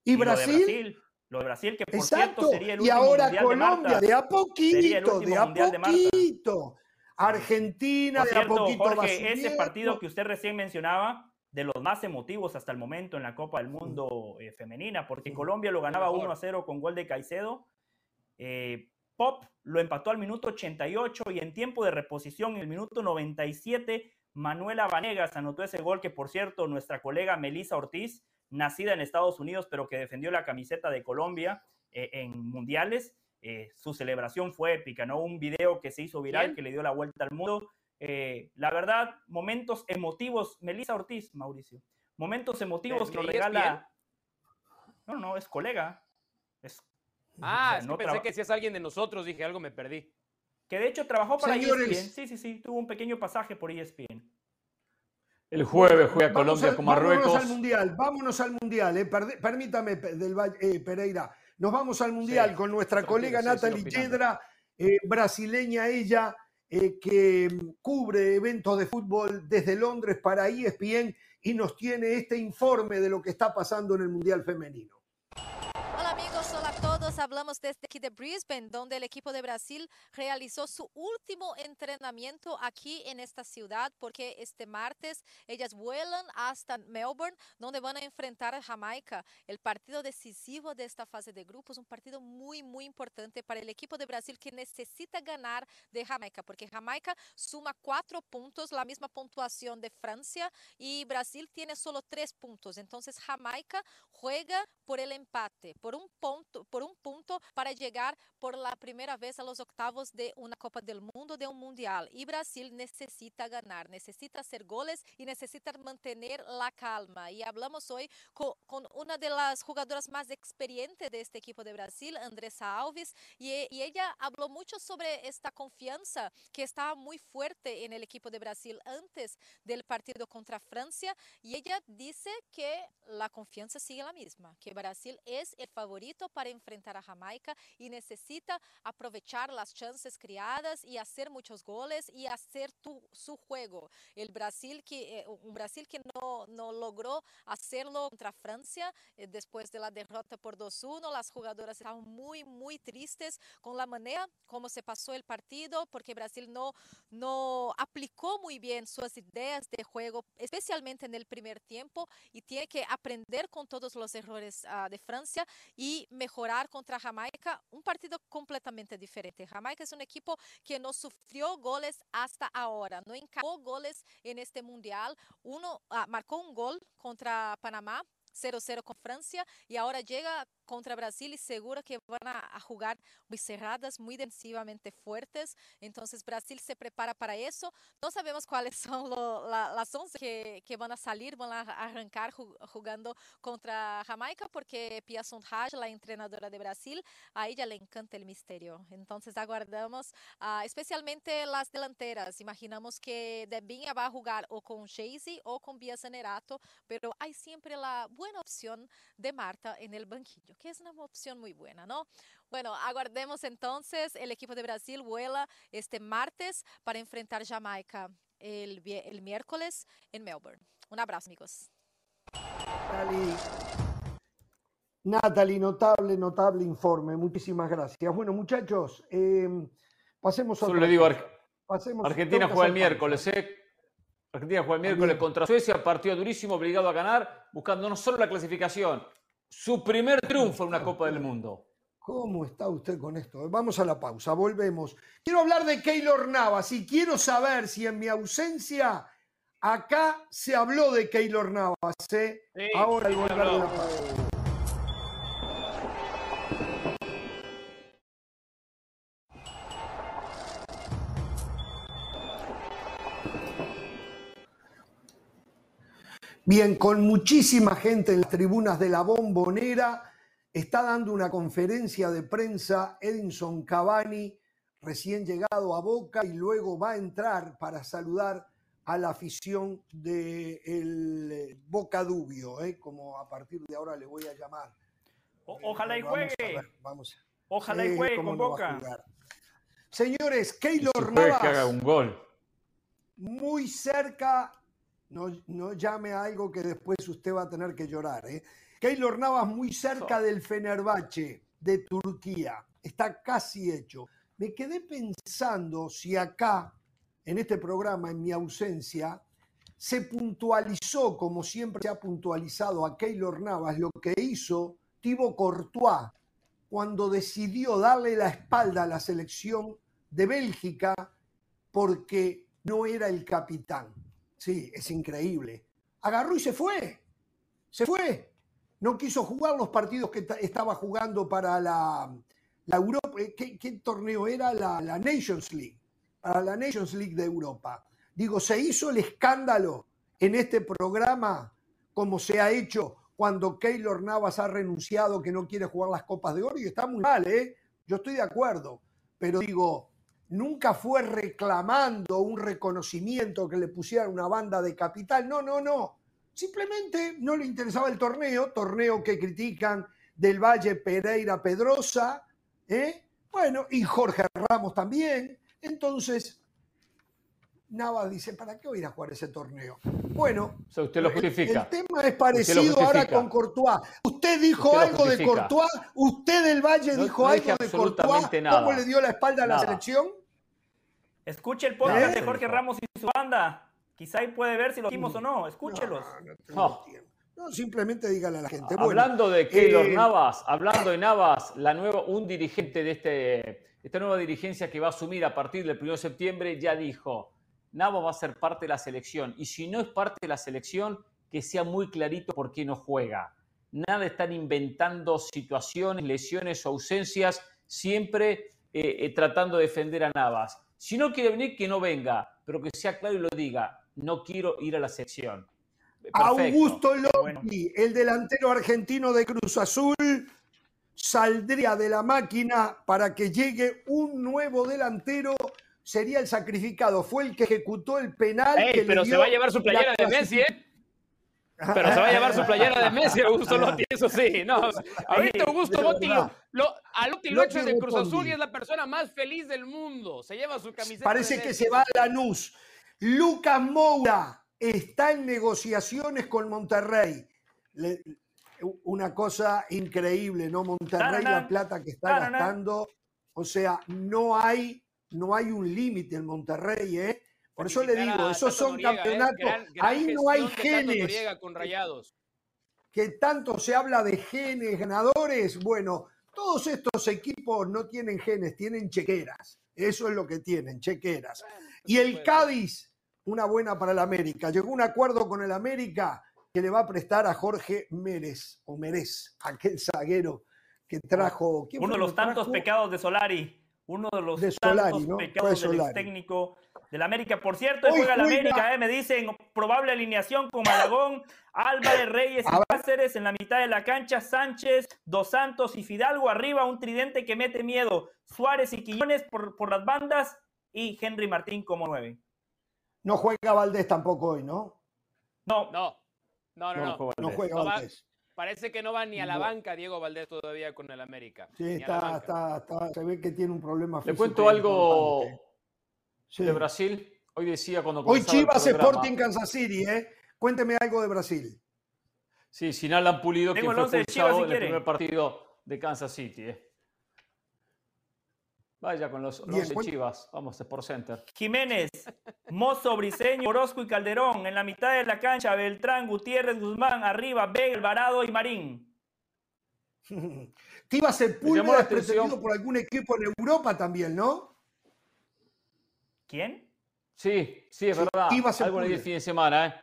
A: y, Brasil,
C: lo de Brasil, que por cierto sería el
A: último Y ahora Colombia, de, a poquito, de a poquito. Argentina, de a poquito.
C: Jorge, ese partido que usted recién mencionaba, de los más emotivos hasta el momento en la Copa del Mundo eh, femenina, porque Colombia lo ganaba 1 a 0 con gol de Caicedo. Eh, Pop lo empató al minuto 88 y en tiempo de reposición, en el minuto 97, Manuela Vanegas anotó ese gol que, por cierto, nuestra colega Melissa Ortiz, nacida en Estados Unidos, pero que defendió la camiseta de Colombia eh, en mundiales, su celebración fue épica, ¿no? Un video que se hizo viral, que le dio la vuelta al mundo. Eh, la verdad, momentos emotivos. Melissa Ortiz, Mauricio. Momentos emotivos que regala. No, no, es colega. Es,
D: ah, no pensé que si es alguien de nosotros, dije algo, me perdí.
C: Que de hecho trabajó para ESPN. Sí, sí, sí, tuvo un pequeño pasaje por ESPN.
B: El jueves juega Colombia con Marruecos.
A: Vámonos al Mundial, vámonos al Mundial. Eh. permítame, del, eh, Pereira. Nos vamos al Mundial con nuestra colega Natalie Yedra, brasileña ella, eh, que cubre eventos de fútbol desde Londres para ESPN y nos tiene este informe de lo que está pasando en el Mundial Femenino.
H: Hablamos desde aquí de Brisbane, donde el equipo de Brasil realizó su último entrenamiento aquí en esta ciudad, porque este martes ellas vuelan hasta Melbourne, donde van a enfrentar a Jamaica. El partido decisivo de esta fase de grupos, un partido muy, muy importante para el equipo de Brasil que necesita ganar de Jamaica, porque Jamaica suma cuatro puntos, la misma puntuación de Francia, y Brasil tiene solo tres puntos. Entonces Jamaica juega por el empate, por un punto, por un punto para llegar por la primera vez a los octavos de una Copa del Mundo, de un Mundial. Y Brasil necesita ganar, necesita hacer goles y necesita mantener la calma. Y hablamos hoy con, una de las jugadoras más experientes de este equipo de Brasil, Andressa Alves, y, y ella habló mucho sobre esta confianza que estaba muy fuerte en el equipo de Brasil antes del partido contra Francia. Y ella dice que la confianza sigue la misma, que Brasil es el favorito para enfrentar a Jamaica y necesita aprovechar las chances creadas y hacer muchos goles y hacer tu, su juego. El Brasil que, eh, un Brasil que no, no, logró hacerlo contra Francia eh, después de la derrota por 2-1. Las jugadoras estaban muy, muy tristes con la manera como se pasó el partido porque Brasil no, no aplicó muy bien sus ideas de juego, especialmente en el primer tiempo y tiene que aprender con todos los errores uh, de Francia y mejorar contra Jamaica, un partido completamente diferente. Jamaica es un equipo que no sufrió goles hasta ahora, no encajó goles en este mundial. Uno uh, marcó un gol contra Panamá 0-0 con Francia y ahora llega contra Brasil y seguro que van a, jugar muy cerradas, muy defensivamente fuertes. Entonces Brasil se prepara para eso. No sabemos cuáles son las 11 que, que, van a salir, van a arrancar jugando contra Jamaica porque Pia Sondhage, la entrenadora de Brasil, a ella le encanta el misterio. Entonces aguardamos, uh, especialmente las delanteras. Imaginamos que Debinha va a jugar o con Chase o con Bia Zanerato, pero hay siempre la buena opción de Marta en el banquillo que es una opción muy buena, ¿no? Bueno, aguardemos entonces. El equipo de Brasil vuela este martes para enfrentar Jamaica el, el miércoles en Melbourne. Un abrazo, amigos.
A: Natalie, notable, notable informe. Muchísimas gracias. Bueno, muchachos, em, pasemos a.
B: Solo le digo, Argentina juega el miércoles, ¿eh? Argentina juega el miércoles contra Suecia, partido durísimo, obligado a ganar, buscando no solo la clasificación, su primer triunfo en una Copa del Mundo.
A: ¿Cómo está usted con esto? Vamos a la pausa, volvemos. Quiero hablar de Keylor Navas y quiero saber si en mi ausencia Acá se habló de Keylor Navas, ¿eh? Ahora el volver de la Bien, con muchísima gente en las tribunas de la bombonera, está dando una conferencia de prensa Edinson Cavani, recién llegado a Boca, y luego va a entrar para saludar a la afición del de Boca Dubio, ¿eh? como a partir de ahora le voy a llamar.
C: ojalá y juegue. ojalá y juegue con Boca.
A: Señores, Keylor Navas.
B: Que haga un gol.
A: Muy cerca no, no llame a algo que después usted va a tener que llorar. ¿eh? Keylor Navas muy cerca del Fenerbahce de Turquía. Está casi hecho. Me quedé pensando si acá, en este programa, en mi ausencia, se puntualizó, como siempre se ha puntualizado a Keylor Navas, lo que hizo Thibaut Courtois cuando decidió darle la espalda a la selección de Bélgica porque no era el capitán. Sí, es increíble. Agarró y se fue. Se fue. No quiso jugar los partidos que estaba jugando para la, Europa. Eh, ¿Qué, torneo era? La, la Nations League. Para la Nations League de Europa. Digo, se hizo el escándalo en este programa como se ha hecho cuando Keylor Navas ha renunciado que no quiere jugar las Copas de Oro y está muy mal, ¿eh? Yo estoy de acuerdo, pero digo, nunca fue reclamando un reconocimiento que le pusiera una banda de capital. No, no, no. Simplemente no le interesaba el torneo, torneo que critican del Valle Pereira Pedrosa, ¿eh? bueno, y Jorge Ramos también. Entonces, Navas dice, ¿para qué voy a ir a jugar ese torneo? Bueno,
B: usted lo justifica.
A: El, tema es parecido ahora con Courtois. Usted dijo algo de Courtois, usted del Valle dijo algo de Courtois, ¿cómo le dio la espalda a la selección?
C: Escuche el podcast de Jorge Ramos y su banda. Quizá ahí puede ver si lo dimos o no. Escúchelos.
A: No, simplemente dígale a la gente.
B: hablando de Keylor eh, Navas, hablando de Navas, la nueva, un dirigente de este, esta nueva dirigencia que va a asumir a partir del 1 de septiembre ya dijo, Navas va a ser parte de la selección. Y si no es parte de la selección, que sea muy clarito por qué no juega. Nada están inventando situaciones, lesiones o ausencias, siempre eh, eh, tratando de defender a Navas. Si no quiere venir, que no venga, pero que sea claro y lo diga. No quiero ir a la sección.
A: Augusto Lotti, el delantero argentino de Cruz Azul, saldría de la máquina para que llegue un nuevo delantero. Sería el sacrificado. Fue el que ejecutó el penal.
D: pero se va a llevar su playera de Messi, ¿eh? Pero se va a llevar su playera de Messi, Augusto Lotti, eso sí. No, ahorita Augusto Lotti, lo, a Lotti lo echa de Cruz Azul y es la persona más feliz del mundo. Se lleva su camiseta.
A: Parece que se va a Lanús. Lucas Moura está en negociaciones con Monterrey. una cosa increíble, ¿no? Monterrey, la plata que está gastando. O sea, no hay, no hay un límite en Monterrey, ¿eh? Por eso le digo, esos son ¿eh? campeonatos. Ahí no hay genes.
D: Con rayados.
A: Que tanto se habla de genes ganadores. Bueno, todos estos equipos no tienen genes, tienen chequeras. Eso es lo que tienen, chequeras. y el Cádiz, una buena para el América. Llegó un acuerdo con el América que le va a prestar a Jorge Mérez, o Merez, aquel zaguero que trajo.
C: Uno de los tantos pecados de Solari. Uno de los tantos pecados del técnico del América. Por cierto, juega el América, eh, me dicen, probable alineación con Malagón, Álvarez, Reyes y Cáceres en la mitad de la cancha, Sánchez, Dos Santos y Fidalgo arriba, un tridente que mete miedo, Suárez y Quiñones por, por las bandas y Henry Martín como nueve.
A: No juega Valdés tampoco hoy,
D: ¿no? No. No, no, no. No, juega Valdés. Parece que no va ni a la banca Diego Valdés todavía con el América.
A: Sí, está, está, está, se ve que tiene un problema
B: físico. Le cuento algo de Brasil. Hoy decía cuando
A: Hoy Chivas Sporting Kansas City, ¿eh? Cuénteme algo de Brasil.
B: Sí, sin Alan Pulido, que fue expulsado en el primer partido de Kansas City. ¿eh? Vaya con los 11 Chivas. Vamos, Sport Center.
C: Jiménez, Mozo, Briseño, Orozco y Calderón. En la mitad de la cancha, Beltrán, Gutiérrez, Guzmán. Arriba, Vega, Alvarado y Marín.
A: Tiva Sepúlveda es pretendido por algún equipo en Europa también, ¿no?
C: ¿Quién?
B: Sí, sí, es verdad. Iba Algo el fin de semana, ¿eh?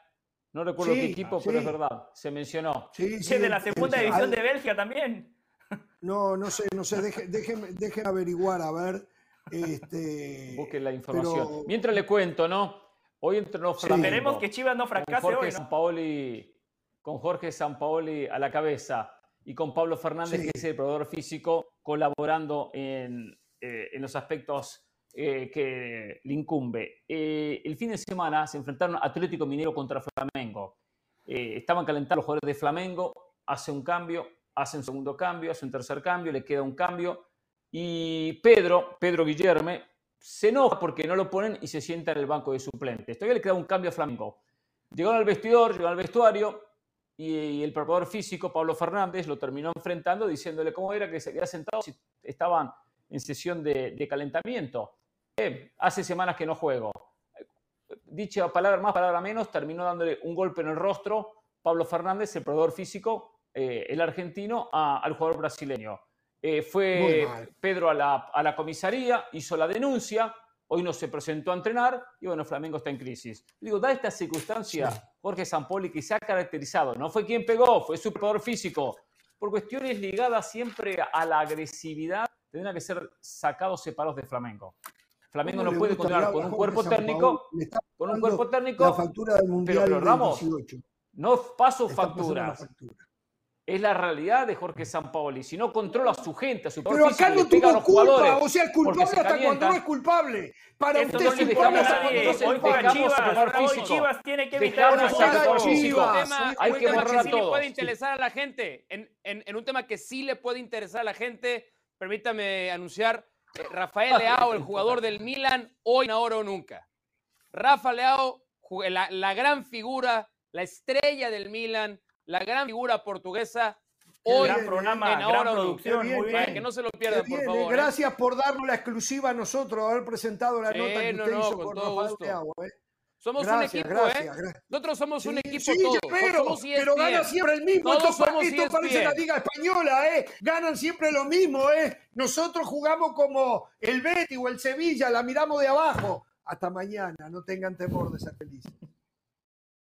B: No recuerdo qué equipo, pero es verdad, se mencionó.
C: Sí, sí de la segunda división de Bélgica también.
A: No, no sé, no sé, déjenme, averiguar, a ver. Este,
B: Busquen la información. Mientras le cuento, ¿no? Hoy entrenó
C: Flamengo. Esperemos que Chivas no fracase
B: con Jorge
C: hoy,
B: Sampaoli, con Jorge Sampaoli a la cabeza y con Pablo Fernández, que es el proveedor físico, colaborando en, eh, en los aspectos eh, que le incumbe. Eh, el fin de semana se enfrentaron Atlético Minero contra Flamengo. Eh, estaban calentando los jugadores de Flamengo, hace un cambio, hace un segundo cambio, hace un tercer cambio, le queda un cambio. Y Pedro, Pedro Guillerme, se enoja porque no lo ponen y se sienta en el banco de suplentes. Todavía le queda un cambio a Flamengo. Llegó al vestidor, llegó al vestuario y, el preparador físico, Pablo Fernández, lo terminó enfrentando diciéndole cómo era que se había sentado si estaban en sesión de calentamiento hace semanas que no juego. Dicha palabra más, palabra menos, terminó dándole un golpe en el rostro Pablo Fernández, el proveedor físico, eh, el argentino, al jugador brasileño. Eh, fue Pedro a la, comisaría, hizo la denuncia, hoy no se presentó a entrenar y bueno, Flamengo está en crisis. Digo, da esta circunstancia, Jorge Sampoli, que se ha caracterizado, no fue quien pegó, fue su proveedor físico, por cuestiones ligadas siempre a la agresividad, tendrán que ser sacados separados de Flamengo. Flamengo no puede continuar con un cuerpo técnico, con un cuerpo técnico.
A: La factura del mundial
B: pero, Ramos, no paso facturas. Es la realidad de Jorge Sampaoli. Si no controla a su gente, a su
A: Pero acá no tuvo culpa. O sea, el culpable hasta cuando no es culpable. Para usted no
C: es culpable. Hoy juega Chivas. Chivas tiene que evitar una
D: Chivas. Hay que borrar a todos. sí le puede interesar a la gente. En un tema que sí le puede interesar a la gente, permítame anunciar eh, Rafael Leao, el jugador del Milan, hoy, ahora o nunca. Rafa Leao, la, gran figura, la estrella del Milan, la gran figura portuguesa, hoy
C: gran programa, en ahora producción,
D: muy bien. que no se lo pierdan, por favor. ¿eh?
A: Gracias por darnos la exclusiva a nosotros, haber presentado la nota que usted hizo con Rafael Leao. ¿eh?
D: Somos un equipo, ¿eh? Nosotros somos un equipo todos.
A: Pero, pero gana siempre el mismo. esto, parece la Liga Española, ¿eh? Ganan siempre lo mismo, ¿eh? Nosotros jugamos como el Betty o el Sevilla, la miramos de abajo. Hasta mañana, no tengan temor de ser felices.